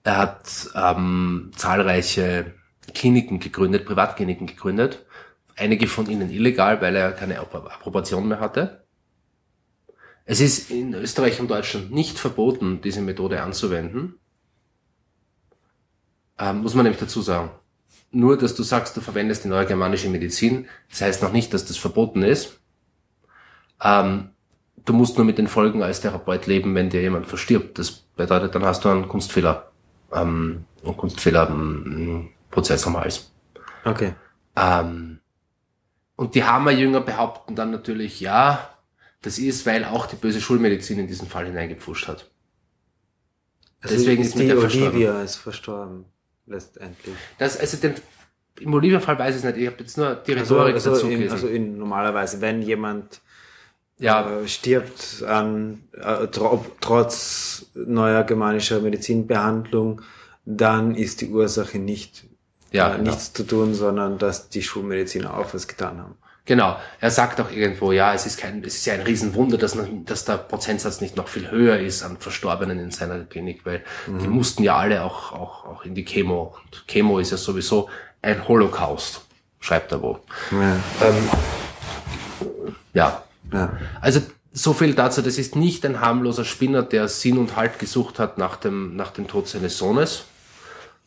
Er hat ähm, zahlreiche Kliniken gegründet, Privatkliniken gegründet. Einige von ihnen illegal, weil er keine Appro- Approbation mehr hatte. Es ist in Österreich und Deutschland nicht verboten, diese Methode anzuwenden. Ähm, muss man nämlich dazu sagen. Nur, dass du sagst, du verwendest die neue germanische Medizin, das heißt noch nicht, dass das verboten ist. Ähm, du musst nur mit den Folgen als Therapeut leben, wenn dir jemand verstirbt. Das bedeutet, dann hast du einen Kunstfehler, ähm, einen Kunstfehler-Prozess am Hals. Okay. Ähm, und die Hammerjünger behaupten dann natürlich, ja, das ist, weil auch die böse Schulmedizin in diesen Fall hineingepfuscht hat. Also Deswegen ist ist die der verstorben. Olivia ist verstorben, letztendlich. Das, also den, im Olivia-Fall weiß ich es nicht, ich habe jetzt nur die Also, Rhetorik also, dazu in, gelesen. also in normalerweise, wenn jemand ja, äh, stirbt an äh, tro trotz neuer germanischer Medizinbehandlung, dann ist die Ursache nicht Ja, äh, genau. nichts zu tun, sondern dass die Schulmediziner auch was getan haben. genau. Er sagt auch irgendwo, ja, es ist kein, es ist ja ein Riesenwunder, dass, dass der Prozentsatz nicht noch viel höher ist an Verstorbenen in seiner Klinik, weil die mussten ja alle auch, auch, auch in die Chemo. Und Chemo ist ja sowieso ein Holocaust, schreibt er wo. Ja, Ja, ja. Also so viel dazu, das ist nicht ein harmloser Spinner, der Sinn und Halt gesucht hat nach dem, nach dem Tod seines Sohnes,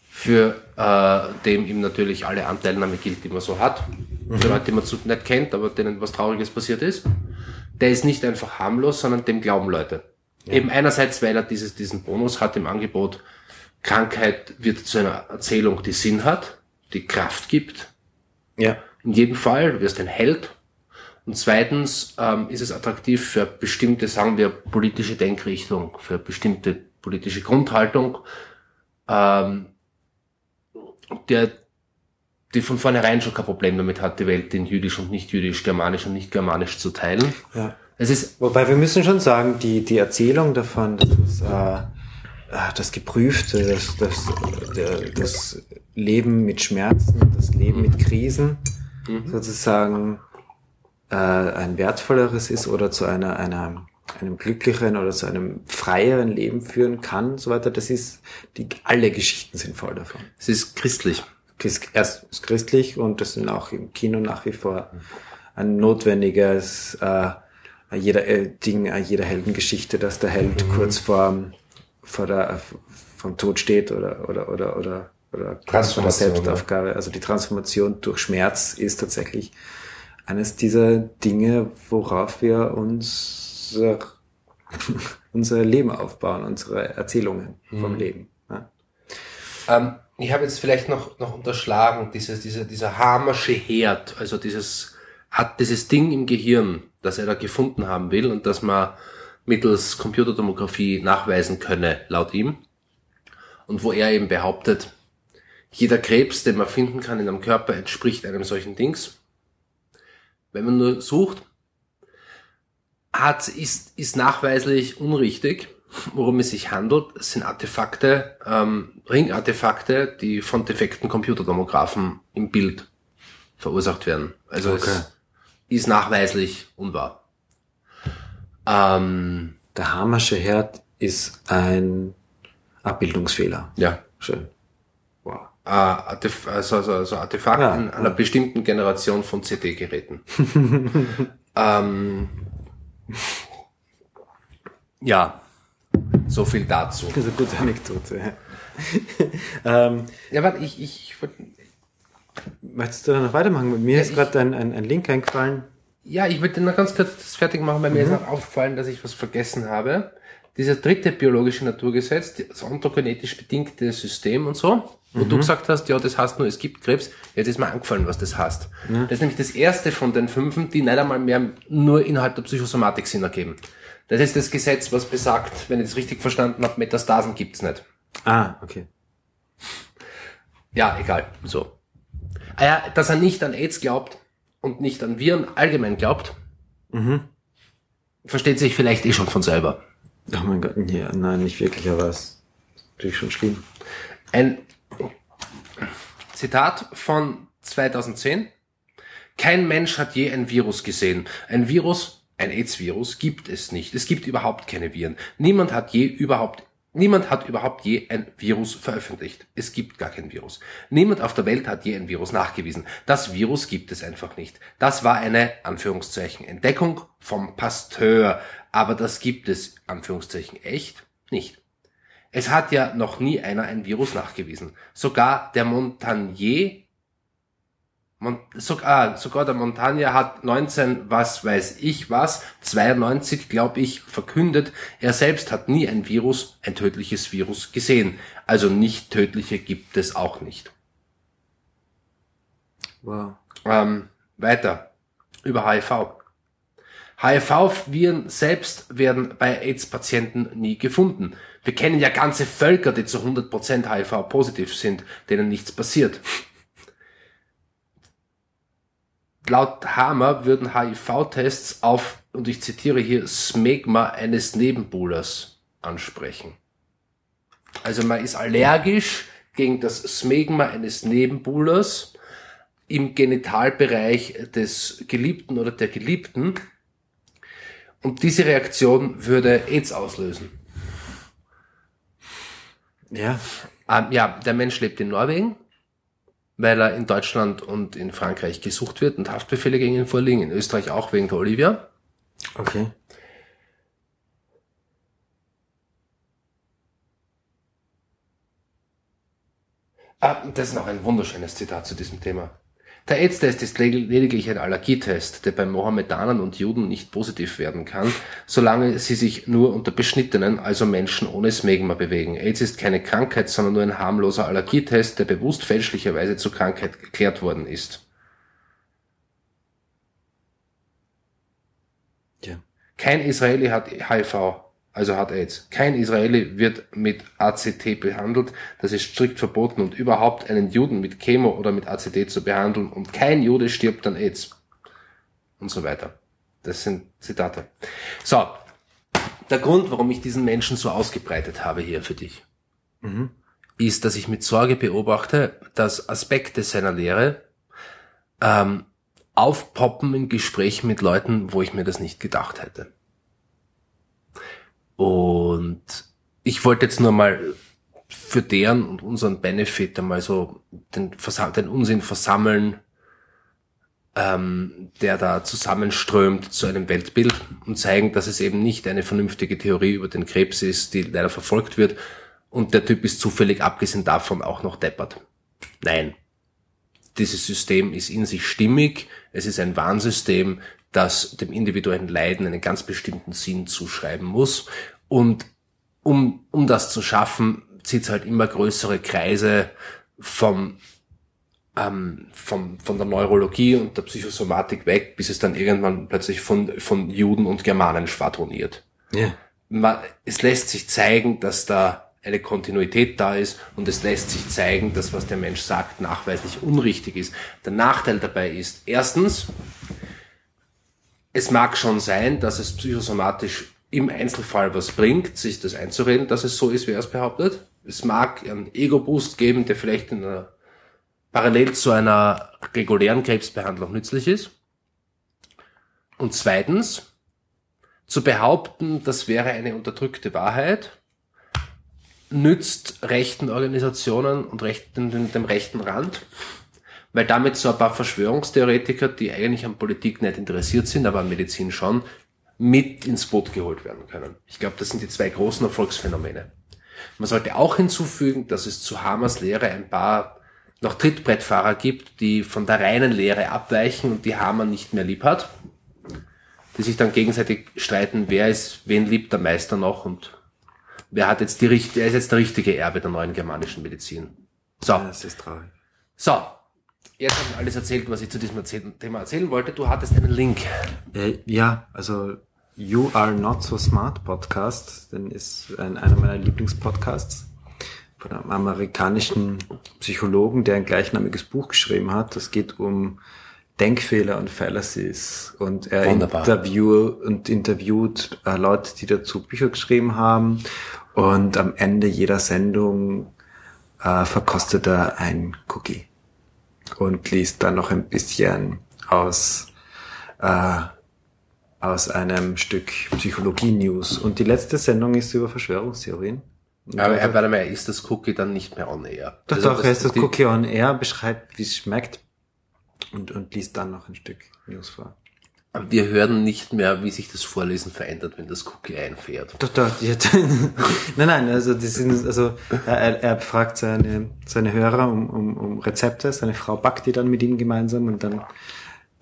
für äh, dem ihm natürlich alle Anteilnahme gilt, die man so hat, für Leute, die man zu nicht kennt, aber denen was Trauriges passiert ist. Der ist nicht einfach harmlos, sondern dem glauben Leute. Eben einerseits, weil er dieses, diesen Bonus hat im Angebot, Krankheit wird zu einer Erzählung, die Sinn hat, die Kraft gibt, ja. in jedem Fall, du wirst ein Held. Und zweitens ähm, ist es attraktiv für bestimmte, sagen wir, politische Denkrichtung, für bestimmte politische Grundhaltung, ähm, der, die von vornherein schon kein Problem damit hat, die Welt in jüdisch und nicht jüdisch, germanisch und nicht germanisch zu teilen. ja. Es ist, Wobei wir müssen schon sagen, die, die Erzählung davon, dass es, äh, äh, das Geprüfte, das, das, das Leben mit Schmerzen, das Leben mit Krisen sozusagen äh, ein wertvolleres ist oder zu einer, einer, einem glücklicheren oder zu einem freieren Leben führen kann und so weiter, das ist, die, alle Geschichten sind voll davon. es ist christlich. Christ, erst ist christlich und das sind auch im Kino nach wie vor ein notwendiges äh, jeder äh, Ding, äh, jeder Heldengeschichte, dass der Held kurz vor vor der vom Tod steht oder oder oder oder oder kurz vor der Selbstaufgabe. Also die Transformation durch Schmerz ist tatsächlich eines dieser Dinge, worauf wir unser unser Leben aufbauen, unsere Erzählungen vom Leben. Ja. Ähm, ich habe jetzt vielleicht noch, noch unterschlagen, dieses, dieser, dieser Hamersche Herd, also dieses, hat dieses Ding im Gehirn, das er da gefunden haben will und das man mittels Computertomographie nachweisen könne, laut ihm. Und wo er eben behauptet, jeder Krebs, den man finden kann in einem Körper, entspricht einem solchen Dings. Wenn man nur sucht, hat, ist, ist nachweislich unrichtig, worum es sich handelt. Es sind Artefakte, ähm, Ringartefakte, die von defekten Computertomographen im Bild verursacht werden. Also Okay. es ist nachweislich unwahr. Ähm, Der Hamersche Herd ist ein Abbildungsfehler. ja. Schön. Äh, Artef also, also, also Artefakt Ja, in einer bestimmten Generation von CD-Geräten. ähm, ja, so viel dazu. Das ist eine gute Anekdote. ähm, Ja, warte, ich, ich, ich würd- möchtest du da noch weitermachen? Mir ist ich- gerade ein, ein, ein Link eingefallen. Ja, ich würde noch ganz kurz das fertig machen, weil mir ist noch aufgefallen, dass ich was vergessen habe. Dieser dritte biologische Naturgesetz, das ontogenetisch bedingte System und so, wo du gesagt hast, ja, das heißt nur, es gibt Krebs, jetzt ist mir angefallen, was das heißt. Das ist nämlich das erste von den fünfen, die nicht einmal mehr nur innerhalb der Psychosomatik Sinn ergeben. Das ist das Gesetz, was besagt, wenn ich es richtig verstanden habe, Metastasen gibt's nicht. Ah, okay. Ja, egal, so. Ah ja, dass er nicht an AIDS glaubt und nicht an Viren allgemein glaubt, versteht sich vielleicht eh schon von selber. Oh mein Gott, ja, nein, nicht wirklich, aber es ist natürlich schon schlimm. Ein Zitat von 2010. Kein Mensch hat je ein Virus gesehen. Ein Virus, ein AIDS-Virus gibt es nicht. Es gibt überhaupt keine Viren. Niemand hat je überhaupt Niemand hat überhaupt je ein Virus veröffentlicht. Es gibt gar kein Virus. Niemand auf der Welt hat je ein Virus nachgewiesen. Das Virus gibt es einfach nicht. Das war eine, Anführungszeichen, Entdeckung vom Pasteur. Aber das gibt es, Anführungszeichen, echt nicht. Es hat ja noch nie einer ein Virus nachgewiesen. Sogar der Montagnier, Mon sogar, sogar der Montagnier hat 19, was weiß ich was, 92, glaube ich, verkündet, er selbst hat nie ein Virus, ein tödliches Virus gesehen. Also nicht tödliche gibt es auch nicht. Wow. Ähm, weiter. Über HIV. HIV-Viren selbst werden bei AIDS-Patienten nie gefunden. Wir kennen ja ganze Völker, die zu 100% HIV-positiv sind, denen nichts passiert. Laut Hamer würden HIV-Tests auf, und ich zitiere hier, Smegma eines Nebenbuhlers ansprechen. Also man ist allergisch gegen das Smegma eines Nebenbuhlers im Genitalbereich des Geliebten oder der Geliebten. Und diese Reaktion würde AIDS auslösen. Ja. Ähm, ja, der Mensch lebt in Norwegen, weil er in Deutschland und in Frankreich gesucht wird und Haftbefehle gegen ihn vorliegen, in Österreich auch wegen der Olivia. Okay. Ah, das ist noch ein wunderschönes Zitat zu diesem Thema. Der AIDS-Test ist lediglich ein Allergietest, der bei Mohammedanern und Juden nicht positiv werden kann, solange sie sich nur unter Beschnittenen, also Menschen ohne Smegma bewegen. AIDS ist keine Krankheit, sondern nur ein harmloser Allergietest, der bewusst fälschlicherweise zur Krankheit erklärt worden ist. Kein Israeli hat HIV, also hat AIDS. Kein Israeli wird mit ACT behandelt. Das ist strikt verboten und überhaupt einen Juden mit Chemo oder mit ACT zu behandeln und kein Jude stirbt an AIDS. Und so weiter. Das sind Zitate. So. Der Grund, warum ich diesen Menschen so ausgebreitet habe hier für dich, ist, dass ich mit Sorge beobachte, dass Aspekte seiner Lehre ähm, aufpoppen in Gesprächen mit Leuten, wo ich mir das nicht gedacht hätte. Und ich wollte jetzt nur mal für deren und unseren Benefit einmal so den, Versam- den Unsinn versammeln, ähm, der da zusammenströmt zu einem Weltbild und zeigen, dass es eben nicht eine vernünftige Theorie über den Krebs ist, die leider verfolgt wird. Und der Typ ist zufällig abgesehen davon auch noch deppert. Nein, dieses System ist in sich stimmig, es ist ein Warnsystem, das dem individuellen Leiden einen ganz bestimmten Sinn zuschreiben muss. Und um, um das zu schaffen, zieht es halt immer größere Kreise vom, ähm, vom, von der Neurologie und der Psychosomatik weg, bis es dann irgendwann plötzlich von, von Juden und Germanen schwadroniert Ja. man, es lässt sich zeigen, dass da eine Kontinuität da ist und es lässt sich zeigen, dass was der Mensch sagt nachweislich unrichtig ist. Der Nachteil dabei ist, erstens, es mag schon sein, dass es psychosomatisch im Einzelfall was bringt, sich das einzureden, dass es so ist, wie er es behauptet. Es mag einen Ego-Boost geben, der vielleicht in einer, parallel zu einer regulären Krebsbehandlung nützlich ist. Und zweitens, zu behaupten, das wäre eine unterdrückte Wahrheit, nützt rechten Organisationen und rechten, dem, dem rechten Rand, weil damit so ein paar Verschwörungstheoretiker, die eigentlich an Politik nicht interessiert sind, aber an Medizin schon, mit ins Boot geholt werden können. Ich glaube, das sind die zwei großen Erfolgsphänomene. Man sollte auch hinzufügen, dass es zu Hamers Lehre ein paar noch Trittbrettfahrer gibt, die von der reinen Lehre abweichen und die Hamer nicht mehr lieb hat. die sich dann gegenseitig streiten, wer ist, wen liebt der Meister noch und wer hat jetzt die richtige, wer ist jetzt der richtige Erbe der neuen germanischen Medizin. So, Das ist traurig. so. Jetzt habe ich alles erzählt, was ich zu diesem erzähl Thema erzählen wollte. Du hattest einen Link. Äh, ja, also You Are Not So Smart Podcast, denn ist ein, einer meiner Lieblingspodcasts von einem amerikanischen Psychologen, der ein gleichnamiges Buch geschrieben hat. Das geht um Denkfehler und Fallacies und er Wunderbar. interview und interviewt äh, Leute, die dazu Bücher geschrieben haben und am Ende jeder Sendung äh, verkostet er ein Cookie und liest dann noch ein bisschen aus äh, aus einem Stück Psychologie-News. Und die letzte Sendung ist über Verschwörungstheorien. Aber äh, warte mal, ist das Cookie dann nicht mehr on air? doch, Also doch, er ist das Cookie on Air, beschreibt, wie es schmeckt und, und liest dann noch ein Stück News vor. Wir hören nicht mehr, wie sich das Vorlesen verändert, wenn das Cookie einfährt. Doch, doch, hat, nein, nein, also die sind, also er, er fragt seine, seine Hörer um, um, um Rezepte, seine Frau backt die dann mit ihm gemeinsam und dann,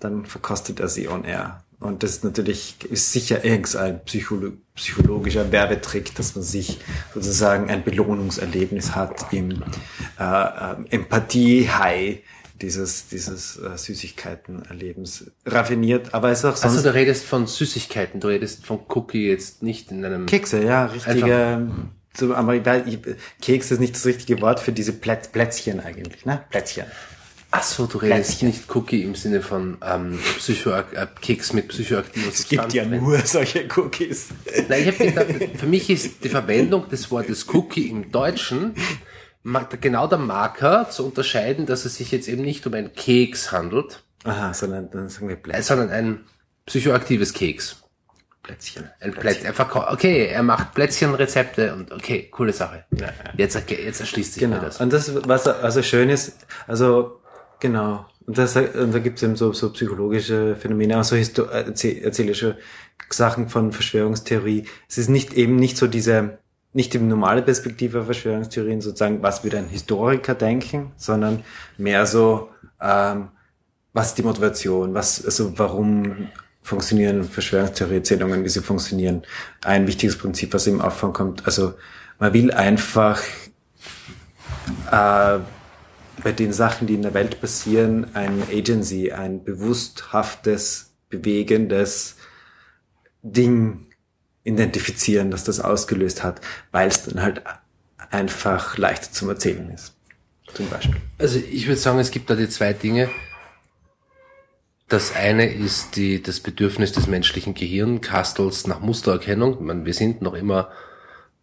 dann verkostet er sie on air. Und das ist natürlich, ist sicher irgendein Psycholo psychologischer Werbetrick, dass man sich sozusagen ein Belohnungserlebnis hat im äh, äh, Empathie-High dieses, dieses äh, Süßigkeiten-Erlebens. Raffiniert, aber es ist auch sonst... Also du redest von Süßigkeiten, du redest von Cookie jetzt nicht in einem... Kekse, ja, richtige, so Amerika, Keks ist nicht das richtige Wort für diese Plätz, Plätzchen eigentlich, ne? Plätzchen. Ach so, du redest nicht Cookie im Sinne von ähm, Psychoak äh, Keks mit psychoaktiver Es gibt ja nur solche Cookies. Nein, ich habe gedacht, für mich ist die Verwendung des Wortes Cookie im Deutschen genau der Marker zu unterscheiden, dass es sich jetzt eben nicht um einen Keks handelt, Aha, sondern dann sagen wir äh, Plätzchen. sondern ein psychoaktives Keks. Plätzchen. Ein Plätzchen. Einfach, ko- okay, er macht Plätzchenrezepte und okay, coole Sache. Jetzt, erge- jetzt erschließt sich Genau. mir das. Und das, was also schön ist, also genau. Und, das, und da gibt es eben so, so psychologische Phänomene, auch so histo- erzäh- erzählerische Sachen von Verschwörungstheorie. Es ist nicht eben nicht so diese, nicht die normale Perspektive auf Verschwörungstheorien, sozusagen, was würde ein Historiker denken, sondern mehr so, ähm, was ist die Motivation, was, also warum funktionieren Verschwörungstheorie-Erzählungen, wie sie funktionieren. Ein wichtiges Prinzip, was im Anfang kommt, also man will einfach äh, bei den Sachen, die in der Welt passieren, ein Agency, ein bewussthaftes, bewegendes Ding identifizieren, das das ausgelöst hat, weil es dann halt einfach leichter zum Erzählen ist. Zum Beispiel. Also ich würde sagen, es gibt da die zwei Dinge. Das eine ist die, das Bedürfnis des menschlichen Gehirnkastels nach Mustererkennung. Ich meine, wir sind noch immer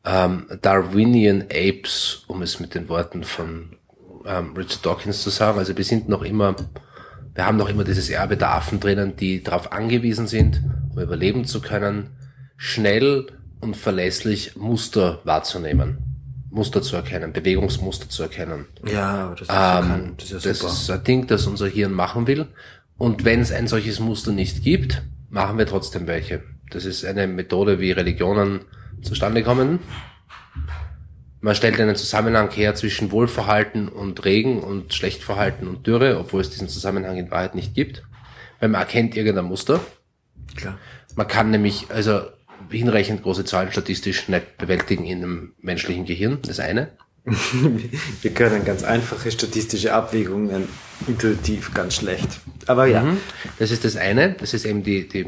ähm, Darwinian Apes, um es mit den Worten von ähm, Richard Dawkins zu sagen. Also wir sind noch immer, wir haben noch immer dieses Erbe der Affen drinnen, die darauf angewiesen sind, um überleben zu können, schnell und verlässlich Muster wahrzunehmen, Muster zu erkennen, Bewegungsmuster zu erkennen. Ja, das ist, Ähm, das ist ja das super. ist ein Ding, das unser Hirn machen will. Und wenn es ein solches Muster nicht gibt, machen wir trotzdem welche. Das ist eine Methode, wie Religionen zustande kommen. Man stellt einen Zusammenhang her zwischen Wohlverhalten und Regen und Schlechtverhalten und Dürre, obwohl es diesen Zusammenhang in Wahrheit nicht gibt. Weil man erkennt irgendein Muster. Klar. Man kann nämlich also hinreichend große Zahlen statistisch nicht bewältigen in einem menschlichen Gehirn, das eine. Wir können ganz einfache statistische Abwägungen intuitiv ganz schlecht. Aber ja, Mhm. Das ist das eine, das ist eben die, die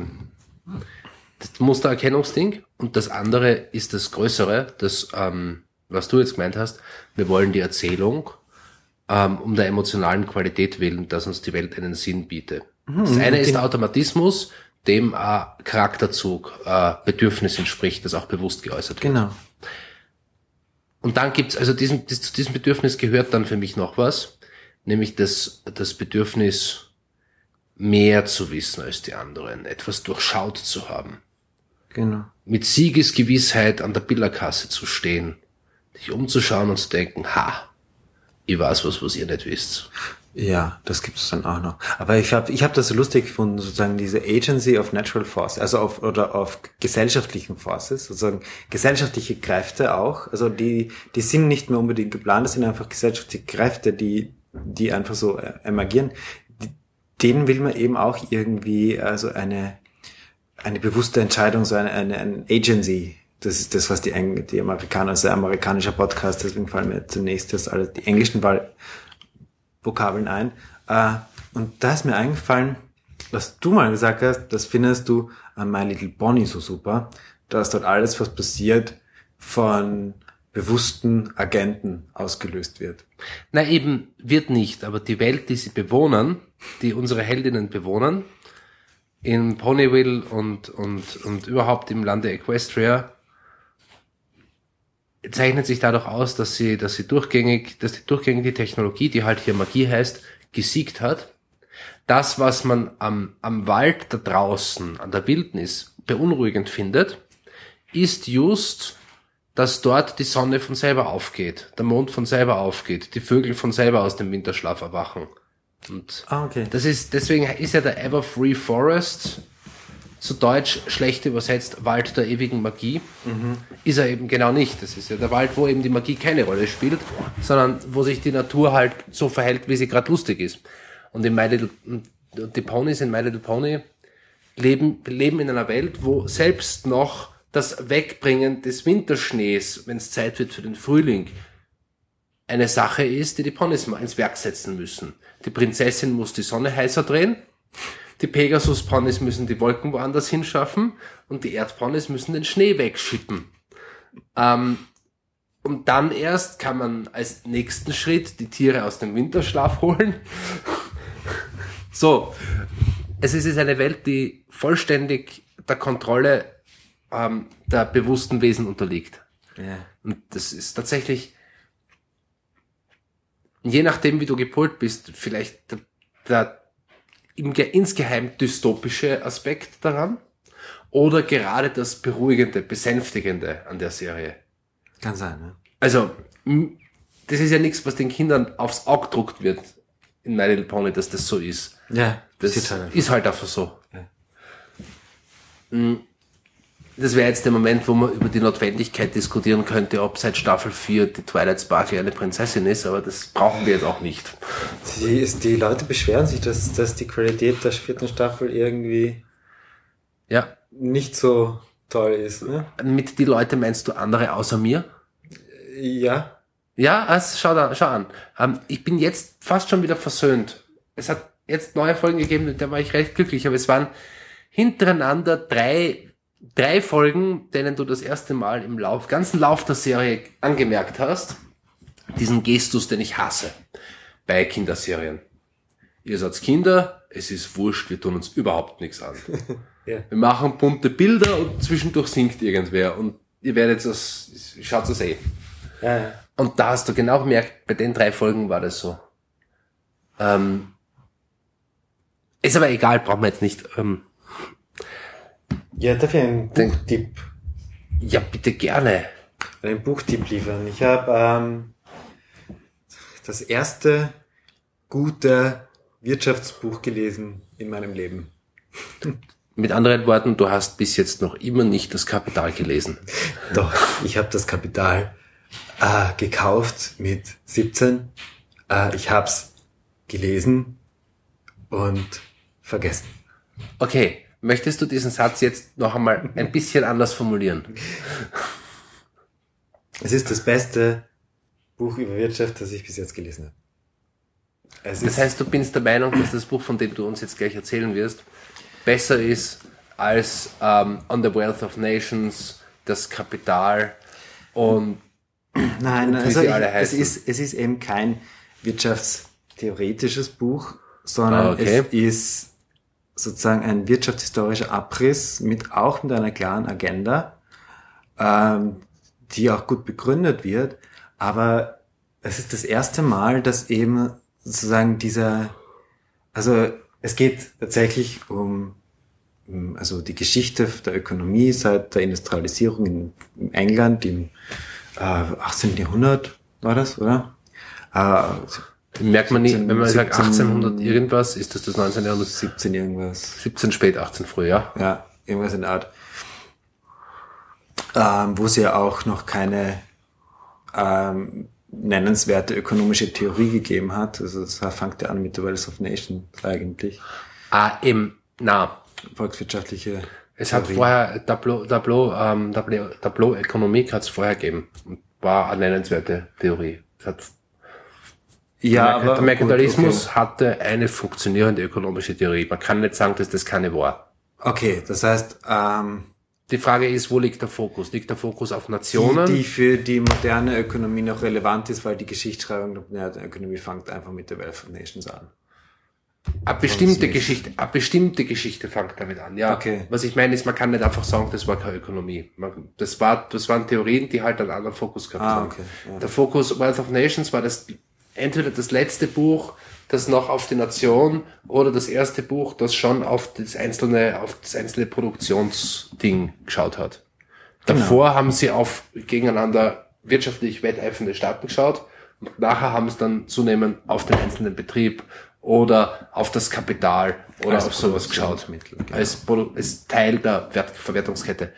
das Mustererkennungsding. Und das andere ist das Größere, das, ähm, was du jetzt gemeint hast. Wir wollen die Erzählung ähm, um der emotionalen Qualität willen, dass uns die Welt einen Sinn bietet. Das eine ist der Automatismus, dem äh, Charakterzug, äh, Bedürfnis entspricht, das auch bewusst geäußert wird. genau. Und dann gibt's also diesem, dies- zu diesem Bedürfnis gehört dann für mich noch was, nämlich das, das Bedürfnis, mehr zu wissen als die anderen, etwas durchschaut zu haben, Genau. mit Siegesgewissheit an der Billerkasse zu stehen, dich umzuschauen und zu denken, ha, ich weiß was, was ihr nicht wisst. Ja, das gibt's dann auch noch. Aber ich habe ich hab das so lustig gefunden, sozusagen diese Agency of Natural Forces, also auf oder auf gesellschaftlichen Forces, sozusagen gesellschaftliche Kräfte auch. Also die die sind nicht mehr unbedingt geplant, das sind einfach gesellschaftliche Kräfte, die die einfach so äh, emergieren. Denen will man eben auch irgendwie also eine eine bewusste Entscheidung, so eine, eine, eine Agency. Das ist das, was die, Eng die Amerikaner, also amerikanischer Podcast, deswegen fallen mir zunächst das alle die englischen Wahl Vokabeln ein. Äh, und da ist mir eingefallen, was du mal gesagt hast, das findest du an My Little Pony so super, dass dort alles, was passiert, von bewussten Agenten ausgelöst wird. Na eben, wird nicht, aber die Welt, die sie bewohnen, die unsere Heldinnen bewohnen, in Ponyville und, und, und überhaupt im Lande Equestria, zeichnet sich dadurch aus, dass sie, dass sie durchgängig, dass die durchgängige Technologie, die halt hier Magie heißt, gesiegt hat. Das, was man am, am Wald da draußen, an der Wildnis beunruhigend findet, ist just, dass dort die Sonne von selber aufgeht, der Mond von selber aufgeht, die Vögel von selber aus dem Winterschlaf erwachen. Und Ah, okay. das ist, deswegen ist ja der Everfree Forest zu Deutsch schlecht übersetzt Wald der ewigen Magie. Ist er eben genau nicht. Das ist ja der Wald, wo eben die Magie keine Rolle spielt, sondern wo sich die Natur halt so verhält, wie sie gerade lustig ist. Und in My Little, die Ponys in My Little Pony leben, leben in einer Welt, wo selbst noch das Wegbringen des Winterschnees, wenn es Zeit wird für den Frühling, eine Sache ist, die die Ponys mal ins Werk setzen müssen. Die Prinzessin muss die Sonne heißer drehen, die Pegasus-Ponys müssen die Wolken woanders hinschaffen und die Erdponys müssen den Schnee wegschippen. Ähm, und dann erst kann man als nächsten Schritt die Tiere aus dem Winterschlaf holen. so, es ist jetzt eine Welt, die vollständig der Kontrolle ähm, der bewussten Wesen unterliegt. Ja. Und das ist tatsächlich, je nachdem, wie du gepolt bist, vielleicht der, der im, Ge- insgeheim dystopische Aspekt daran oder gerade das Beruhigende, Besänftigende an der Serie. Kann sein, ne? Also, das ist ja nichts, was den Kindern aufs Auge druckt wird in My Little Pony, dass das so ist. Ja, Das passiert halt. ist halt einfach so. Ja. Das wäre jetzt der Moment, wo man über die Notwendigkeit diskutieren könnte, ob seit Staffel 4 die Twilight Sparkle eine Prinzessin ist, aber das brauchen wir jetzt auch nicht. Die, ist, die Leute beschweren sich, dass, dass die Qualität der vierten Staffel irgendwie Ja, nicht so toll ist, ne? mit die Leute meinst du andere außer mir? Ja. Ja, also schau, da, schau an. Ähm, ich bin jetzt fast schon wieder versöhnt. Es hat jetzt neue Folgen gegeben, mit der war ich recht glücklich, aber es waren hintereinander drei, drei Folgen, denen du das erste Mal im Lauf, ganzen Lauf der Serie angemerkt hast, diesen Gestus, den ich hasse bei Kinderserien. Ihr seid Kinder, es ist wurscht, wir tun uns überhaupt nichts an. Ja. Wir machen bunte Bilder und zwischendurch singt irgendwer und ihr werdet das, schaut das eh. Ja, ja. Und da hast du genau gemerkt, bei den drei Folgen war das so. Ähm, ist aber egal, brauchen wir jetzt nicht. Ähm, Ja, darf ich einen Buchtipp, ja, bitte gerne. einen Buchtipp liefern? Ich habe ähm, das erste gute Wirtschaftsbuch gelesen in meinem Leben. Mit anderen Worten, du hast bis jetzt noch immer nicht das Kapital gelesen. Doch, ich habe das Kapital äh, gekauft mit 17. Äh, ich hab's gelesen und vergessen. Okay, möchtest du diesen Satz jetzt noch einmal ein bisschen anders formulieren? Es ist das beste Buch über Wirtschaft, das ich bis jetzt gelesen habe. Es Das heißt, du bist der Meinung, dass das Buch, von dem du uns jetzt gleich erzählen wirst, besser ist als ähm, On the Wealth of Nations, das Kapital und nein, wie also ich, es, ist, es ist eben kein wirtschaftstheoretisches Buch, sondern Ah, okay. es ist sozusagen ein wirtschaftshistorischer Abriss mit auch mit einer klaren Agenda, ähm, die auch gut begründet wird. Aber es ist das erste Mal, dass eben sozusagen dieser, also es geht tatsächlich um also die Geschichte der Ökonomie seit der Industrialisierung in, in England im äh, 18. Jahrhundert war das, oder? Äh, merkt man nicht, wenn man 17, sagt 1800 irgendwas, ist das das 19. Jahrhundert? 17 irgendwas. 17 spät, 18 früh, ja. Ja, irgendwas in der Art. Ähm, wo es ja auch noch keine ähm, nennenswerte ökonomische Theorie gegeben hat. Also das fängt ja an mit The Wealth of Nations eigentlich. Ah, eben, na, Volkswirtschaftliche Es hat Theorie. vorher Tableau, Tableau, ähm, Tableau, Tableau Ökonomik hat es vorher gegeben. War eine nennenswerte Theorie. Es hat, Ja, der Merkantilismus Gut, hatte eine funktionierende ökonomische Theorie. Man kann nicht sagen, dass das keine war. okay. okay, das heißt, ähm, Die Frage ist, wo liegt der Fokus? Liegt der Fokus auf Nationen? die, die für die moderne Ökonomie noch relevant ist, weil die Geschichtsschreibung der modernen Ökonomie fängt einfach mit der Wealth of Nations an. Eine bestimmte. Geschichte, eine bestimmte Geschichte fängt damit an. Ja. Okay. Was ich meine ist, man kann nicht einfach sagen, das war keine Ökonomie. Man, das war, das waren Theorien, die halt einen anderen Fokus gehabt Ah, haben. okay, ja. Der Fokus Wealth of Nations war das, entweder das letzte Buch, das noch auf die Nation oder das erste Buch, das schon auf das einzelne, auf das einzelne Produktionsding geschaut hat. Davor haben sie auf gegeneinander wirtschaftlich wetteifernde Staaten geschaut und nachher haben sie dann zunehmend auf den einzelnen Betrieb oder auf das Kapital oder Als auf sowas geschaut. Produktionsmittel, genau. Als, als Teil der Wert Verwertungskette.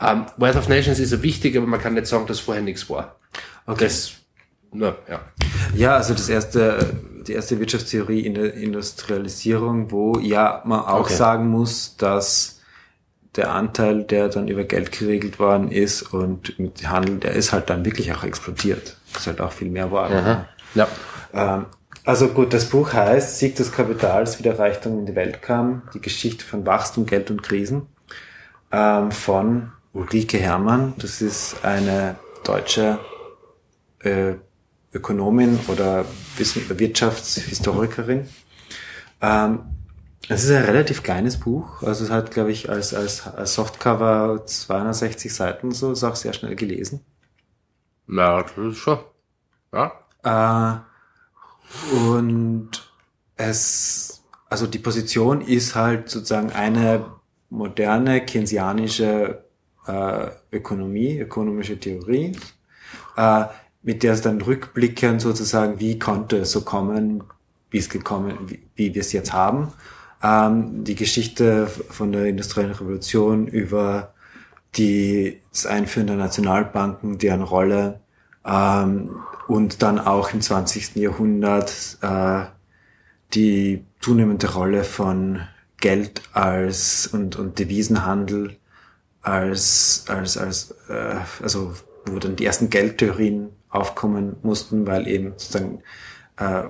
Ähm, Wealth of Nations ist ja wichtig, aber man kann nicht sagen, dass vorher nichts war. Okay. Das, na, ja. Ja, also das erste, die erste Wirtschaftstheorie in der Industrialisierung, wo ja man auch Okay. sagen muss, dass der Anteil, der dann über Geld geregelt worden ist und mit Handel, der ist halt dann wirklich auch explodiert. Das ist halt auch viel mehr Ware. Ja. Ähm, also gut, das Buch heißt Sieg des Kapitals, wie der Reichtum in die Welt kam, die Geschichte von Wachstum, Geld und Krisen ähm, von Ulrike Herrmann. Das ist eine deutsche äh, Ökonomin oder Wirtschaftshistorikerin. Ähm, es ist ein relativ kleines Buch, also es hat, glaube ich, als, als, als Softcover 260 Seiten, so ist auch sehr schnell gelesen. Na, das ist schon. Ja. Äh, und es, also die Position ist halt sozusagen eine moderne keynesianische äh, Ökonomie, ökonomische Theorie, äh, mit der es dann rückblickend sozusagen, wie konnte es so kommen, wie es gekommen, wie, wie wir es jetzt haben. Ähm, die Geschichte von der industriellen Revolution über die, das Einführen der Nationalbanken, deren Rolle ähm, und dann auch im 20. Jahrhundert äh, die zunehmende Rolle von Geld als und, und Devisenhandel als, als, als äh, also wo dann die ersten Geldtheorien aufkommen mussten, weil eben sozusagen äh,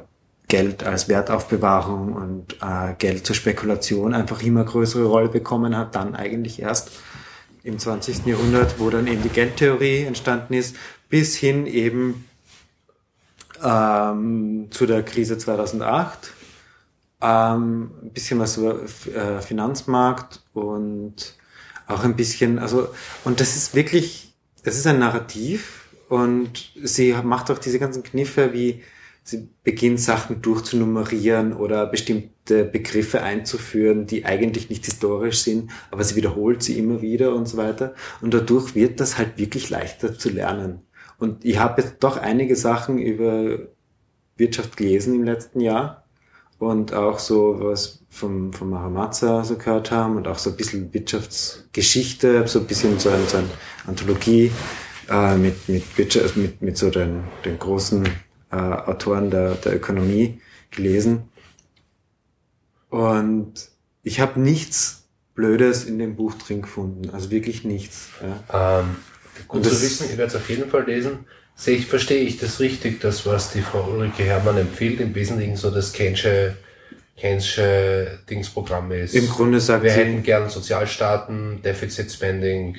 Geld als Wertaufbewahrung und äh, Geld zur Spekulation einfach immer größere Rolle bekommen hat, dann eigentlich erst im 20. Jahrhundert, wo dann eben die Geldtheorie entstanden ist, bis hin eben ähm, zu der Krise 2008. Ähm, ein bisschen was über äh, Finanzmarkt und auch ein bisschen, also, und das ist wirklich, es ist ein Narrativ und sie macht auch diese ganzen Kniffe, wie sie beginnt Sachen durchzunummerieren oder bestimmte Begriffe einzuführen, die eigentlich nicht historisch sind, aber sie wiederholt sie immer wieder und so weiter. Und dadurch wird das halt wirklich leichter zu lernen. Und ich habe jetzt doch einige Sachen über Wirtschaft gelesen im letzten Jahr und auch so was vom, vom Maramazza so gehört haben und auch so ein bisschen Wirtschaftsgeschichte, so ein bisschen so eine, so eine Anthologie äh, mit, mit, Wirtschaft, mit, mit so den, den großen äh, Autoren der, der Ökonomie gelesen. Und ich habe nichts Blödes in dem Buch drin gefunden, also wirklich nichts. Ja. Ähm, gut Und zu wissen, ich werde es auf jeden Fall lesen. Sehe ich, verstehe ich das richtig, das, was die Frau Ulrike Herrmann empfiehlt, im Wesentlichen so das Keynesche, Keynesche Dingsprogramm ist. Im Grunde sagt Wir sie- hätten gern Sozialstaaten, Deficit Spending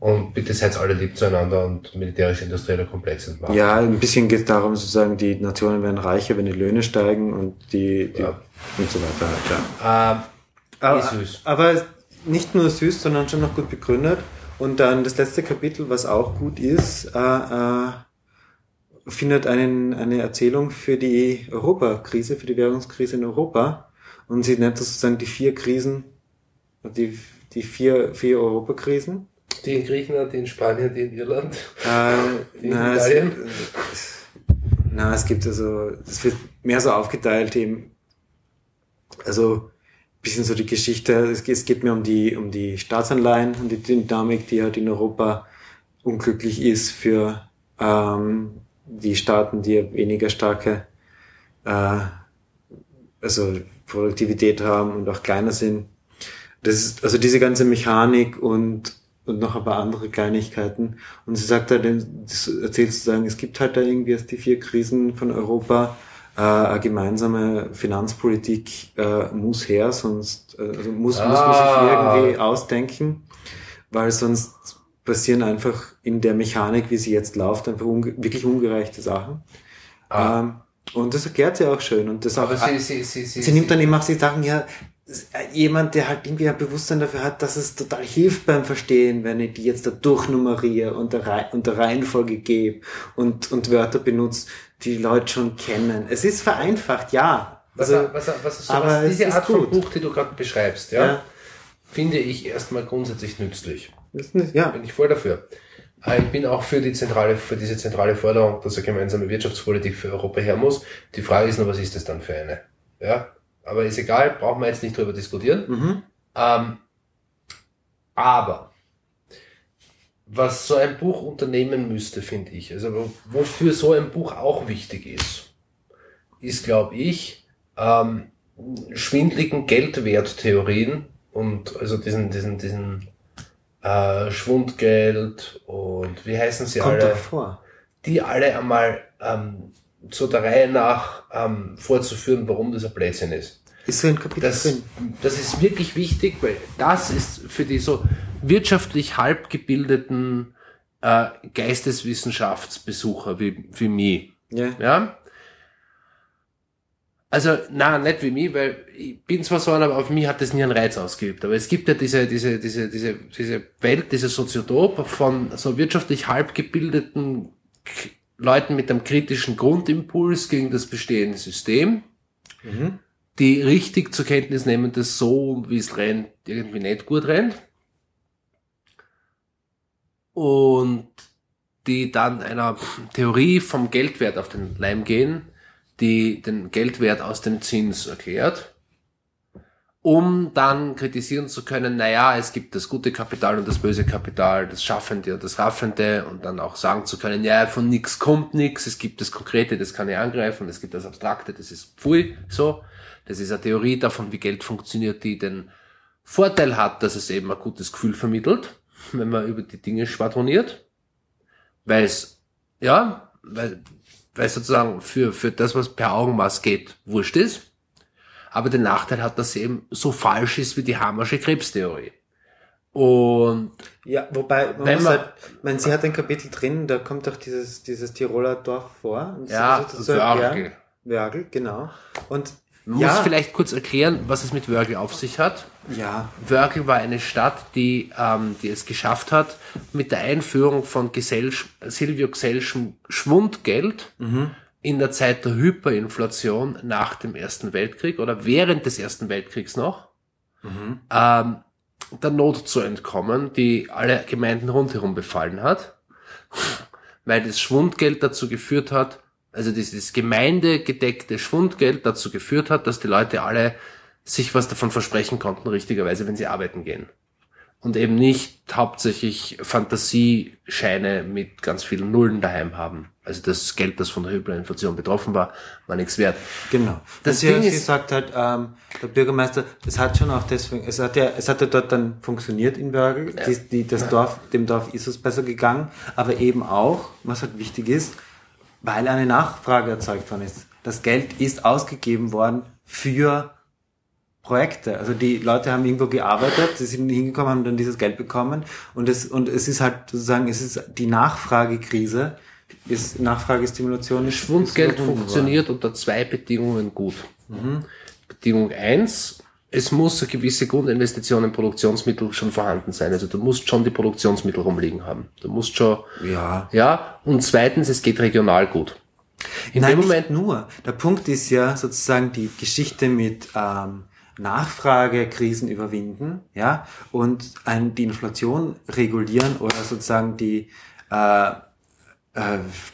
und bitte seid alle lieb zueinander und militärisch-industrieller Komplex entmachen. Ja, ein bisschen geht es darum, sozusagen, die Nationen werden reicher, wenn die Löhne steigen und die, die Ja. und so weiter. Ja. Ähm, Aber, ist süß. aber nicht nur süß, sondern schon noch gut begründet. Und dann das letzte Kapitel, was auch gut ist, äh, äh, findet einen, eine Erzählung für die Europakrise, für die Währungskrise in Europa. Und sie nennt das sozusagen die vier Krisen, die, die vier, vier Europakrisen. Die in Griechenland, die in Spanien, die in Irland. Äh, Die in na, es, Italien? na, es gibt also, es wird mehr so aufgeteilt eben, also bisschen so die Geschichte, es geht, es geht mir um die, um die Staatsanleihen und die Dynamik, die halt in Europa unglücklich ist für ähm, die Staaten, die weniger starke äh, also Produktivität haben und auch kleiner sind. Das ist, also diese ganze Mechanik und, und noch ein paar andere Kleinigkeiten. Und sie sagt halt, erzählt sozusagen, es gibt halt da irgendwie erst die vier Krisen von Europa. Äh, eine gemeinsame Finanzpolitik äh, muss her, sonst äh, also muss, muss man Ah. sich irgendwie ausdenken, weil sonst passieren einfach in der Mechanik, wie sie jetzt läuft, einfach unge wirklich ungerechte Sachen. Ah. Ähm, und das erklärt sie auch schön. Und das Aber auch, sie, sie, sie, sie, Sie nimmt dann eben auch die Sachen, ja, jemand, der halt irgendwie ein Bewusstsein dafür hat, dass es total hilft beim Verstehen, wenn ich die jetzt da durchnummeriere und der, Rei- und der Reihenfolge gebe und, und Wörter benutze, die Leute schon kennen. Es ist vereinfacht, ja. was, Also, was, was, was, aber was, es diese Art von gut. Buch, die du gerade beschreibst, ja, Ja. finde ich erstmal grundsätzlich nützlich. nicht, ja. Bin ich voll dafür. Äh, Ich bin auch für die zentrale, für diese zentrale Forderung, dass eine gemeinsame Wirtschaftspolitik für Europa her muss. Die Frage ist nur, was ist das dann für eine? Ja, aber ist egal, brauchen wir jetzt nicht drüber diskutieren. Mhm. Ähm, aber was so ein Buch unternehmen müsste, finde ich, also wo- wofür so ein Buch auch wichtig ist, ist, glaube ich, ähm, schwindligen Geldwerttheorien und also diesen, diesen, diesen äh, Schwundgeld und wie heißen sie Kommt alle? vor. die alle einmal ähm, so der Reihe nach ähm, vorzuführen, warum das ein Blödsinn ist. Ist ein Kapitel Das, drin. das ist wirklich wichtig, weil das ist für die so wirtschaftlich halb gebildeten äh, Geisteswissenschaftsbesucher wie, wie mich. Ja. Ja? Also, na, nicht wie mich, weil ich bin zwar so einer, aber auf mich hat das nie einen Reiz ausgeübt. Aber es gibt ja diese, diese, diese, diese, diese Welt, diese Soziotop von so wirtschaftlich halb gebildeten K- Leuten mit einem kritischen Grundimpuls gegen das bestehende System, Mhm. Die richtig zur Kenntnis nehmen, dass so, wie es rennt, irgendwie nicht gut rennt. Und die dann einer Theorie vom Geldwert auf den Leim gehen, die den Geldwert aus dem Zins erklärt, um dann kritisieren zu können, naja, es gibt das gute Kapital und das böse Kapital, das Schaffende und das Raffende und dann auch sagen zu können, ja, von nix kommt nix, es gibt das Konkrete, das kann ich angreifen, es gibt das Abstrakte, das ist pfui, so. Das ist eine Theorie davon, wie Geld funktioniert, die den Vorteil hat, dass es eben ein gutes Gefühl vermittelt, wenn man über die Dinge schwadroniert, weil es, ja, weil, weil es sozusagen für, für das, was per Augenmaß geht, wurscht ist. Aber den Nachteil hat, dass sie eben so falsch ist wie die Hammersche Krebstheorie. Und Ja, wobei, man Wenn man- halt, ich meine, sie hat ein Kapitel drin, da kommt auch dieses, dieses Tiroler Dorf vor. Ja. Wörgl. Wörgl, genau. Und Man ja, muss vielleicht kurz erklären, was es mit Wörgl auf sich hat. ja, Wörgl war eine Stadt, die, ähm, die es geschafft hat, mit der Einführung von Gesell Silvio Gesellschm Schwundgeld in der Zeit der Hyperinflation nach dem Ersten Weltkrieg oder während des Ersten Weltkriegs noch, ähm, der Not zu entkommen, die alle Gemeinden rundherum befallen hat, weil das Schwundgeld dazu geführt hat, also dieses gemeindegedeckte Schwundgeld dazu geführt hat, dass die Leute alle sich was davon versprechen konnten, richtigerweise, wenn sie arbeiten gehen. Und eben nicht hauptsächlich Fantasiescheine mit ganz vielen Nullen daheim haben. Also das Geld, das von der Hyperinflation betroffen war, war nichts wert. genau. Das Ding ist- sagt halt, ähm, der Bürgermeister, es hat schon auch deswegen, es hat ja, es hat ja dort dann funktioniert in Wörgl, die, die, das Dorf, dem Dorf ist es besser gegangen, aber eben auch, was halt wichtig ist, weil eine Nachfrage erzeugt worden ist. Das Geld ist ausgegeben worden für Projekte. Also die Leute haben irgendwo gearbeitet, sie sind hingekommen, haben dann dieses Geld bekommen und es, und es ist halt sozusagen, es ist die Nachfragekrise, ist Nachfragestimulation ist Schwundgeld funktioniert unter zwei Bedingungen gut. Bedingung eins, es muss eine gewisse Grundinvestition in Produktionsmittel schon vorhanden sein. Also du musst schon die Produktionsmittel rumliegen haben. Du musst schon. Ja. ja. Und zweitens, es geht regional gut. In Nein, dem Moment, nur. Der Punkt ist ja sozusagen die Geschichte mit ähm, Nachfragekrisen überwinden, ja, und ein, die Inflation regulieren oder sozusagen die äh,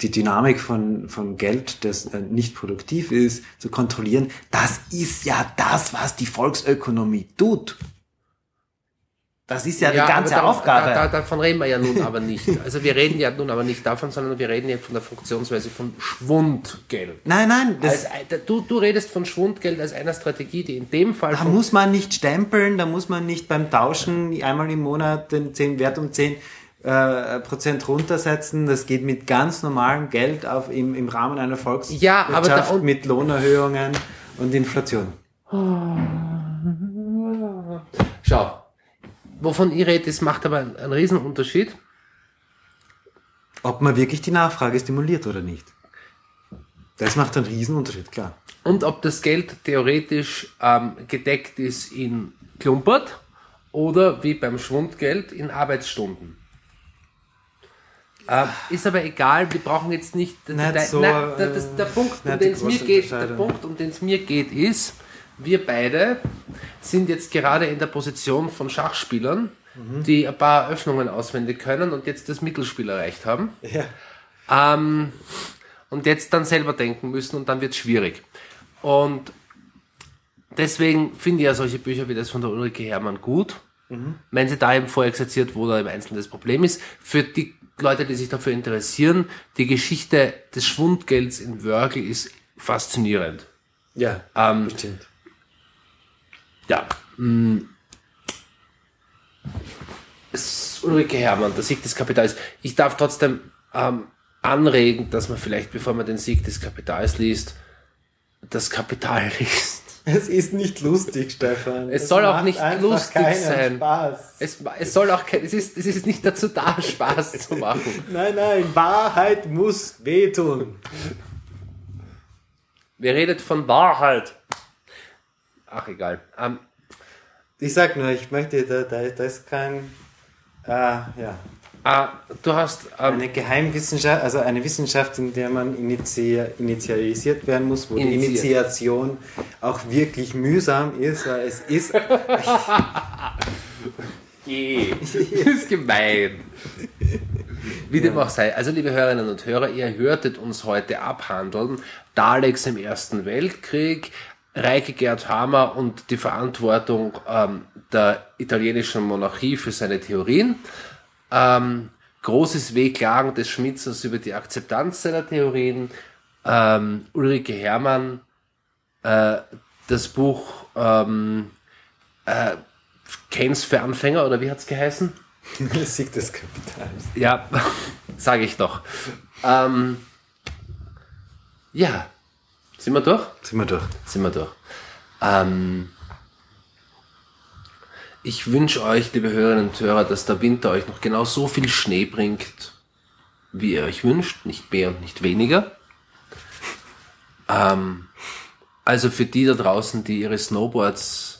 die Dynamik von, von Geld, das äh, nicht produktiv ist, zu kontrollieren, das ist ja das, was die Volksökonomie tut. Das ist ja, Ja, die ganze aber da- Aufgabe. Da, da, davon reden wir ja nun aber nicht. Also wir reden ja nun aber nicht davon, sondern wir reden ja von der Funktionsweise von Schwundgeld. nein, nein, das, Als, ein- du, du redest von Schwundgeld als einer Strategie, die in dem Fall da muss man nicht stempeln, da muss man nicht beim Tauschen einmal im Monat den 10 Wert um 10 äh, Prozent runtersetzen. Das geht mit ganz normalem Geld auf, im, im Rahmen einer Volkswirtschaft Ja, aber da- mit Lohnerhöhungen und Inflation. Schau, wovon ich rede, das macht aber einen, einen Riesenunterschied. Ob man wirklich die Nachfrage stimuliert oder nicht. Das macht einen Riesenunterschied, klar. Und ob das Geld theoretisch ähm, gedeckt ist in Klumpert oder wie beim Schwundgeld in Arbeitsstunden. Ähm, ist aber egal, wir brauchen jetzt nicht. Nicht so, äh, das, der Punkt, um den es mir geht, der. Punkt, um den es mir geht, ist, wir beide sind jetzt gerade in der Position von Schachspielern, Mhm. die ein paar Öffnungen auswendig können und jetzt das Mittelspiel erreicht haben. Ja. Ähm, und jetzt dann selber denken müssen und dann wird es schwierig. Und deswegen finde ich ja solche Bücher wie das von der Ulrike Hermann gut, wenn sie da eben vorexerziert, wo da im Einzelnen das Problem ist. Für die Leute, die sich dafür interessieren, die Geschichte des Schwundgelds in Wörgl ist faszinierend. Ja, Ähm, bestimmt. Ja. mm. Es- Ulrike Hermann, der Sieg des Kapitals. Ich darf trotzdem ähm, anregen, dass man vielleicht, bevor man den Sieg des Kapitals liest, das Kapital liest. Es ist nicht lustig, Stefan. Es soll auch nicht lustig sein. Spaß. Es, es soll auch kein, es ist, es ist nicht dazu da, Spaß zu machen. Nein, nein, Wahrheit muss wehtun. Wer redet von Wahrheit? Ach, egal. Ähm, Ich sag nur, ich möchte, da, da, da ist kein, äh, ja, äh, du hast, ähm, eine Geheimwissenschaft, also eine Wissenschaft, in der man initi initialisiert werden muss, wo die Initiiert. Initiation auch wirklich mühsam ist. weil Es ist, Geh. Ist gemein. Wie dem auch sei. Also, liebe Hörerinnen und Hörer, ihr hörtet uns heute abhandeln. Daleks im Ersten Weltkrieg, Reike Gerd Hammer und die Verantwortung ähm, der italienischen Monarchie für seine Theorien. Ähm, großes Wehklagen des Schmitzers über die Akzeptanz seiner Theorien. Ähm, Ulrike Hermann, äh, das Buch ähm, äh, Keynes für Anfänger, oder wie hat's geheißen? Sieg des Kapitals. Ja, sage ich doch. Ähm, ja, sind wir durch? Sind wir durch. Sind wir durch. Ähm, ich wünsche euch, liebe Hörerinnen und Hörer, dass der Winter euch noch genau so viel Schnee bringt, wie ihr euch wünscht, nicht mehr und nicht weniger. Ähm, also für die da draußen, die ihre Snowboards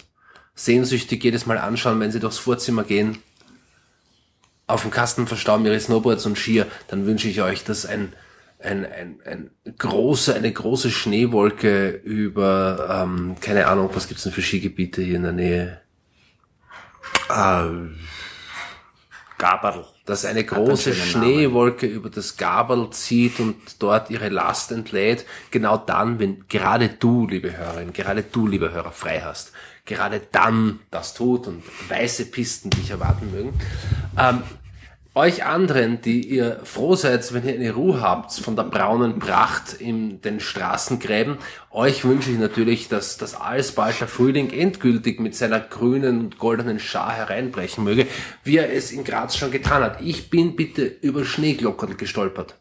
sehnsüchtig jedes Mal anschauen, wenn sie durchs Vorzimmer gehen, auf dem Kasten verstauben ihre Snowboards und Skier, dann wünsche ich euch, dass ein, ein, ein, ein große, eine große Schneewolke über, ähm, keine Ahnung, was gibt's denn für Skigebiete hier in der Nähe? Äh, Gaberl. dass eine große. Schneewolke über das Gaberl zieht und dort ihre Last entlädt, genau dann, wenn gerade du, liebe Hörerin, gerade du, lieber Hörer, frei hast, gerade dann das tut und weiße Pisten dich erwarten mögen. Ähm, euch anderen, die ihr froh seid, wenn ihr eine Ruhe habt von der braunen Pracht in den Straßengräben, euch wünsche ich natürlich, dass das alsbald der Frühling endgültig mit seiner grünen und goldenen Schar hereinbrechen möge, wie er es in Graz schon getan hat. Ich bin bitte über Schneeglockerl gestolpert.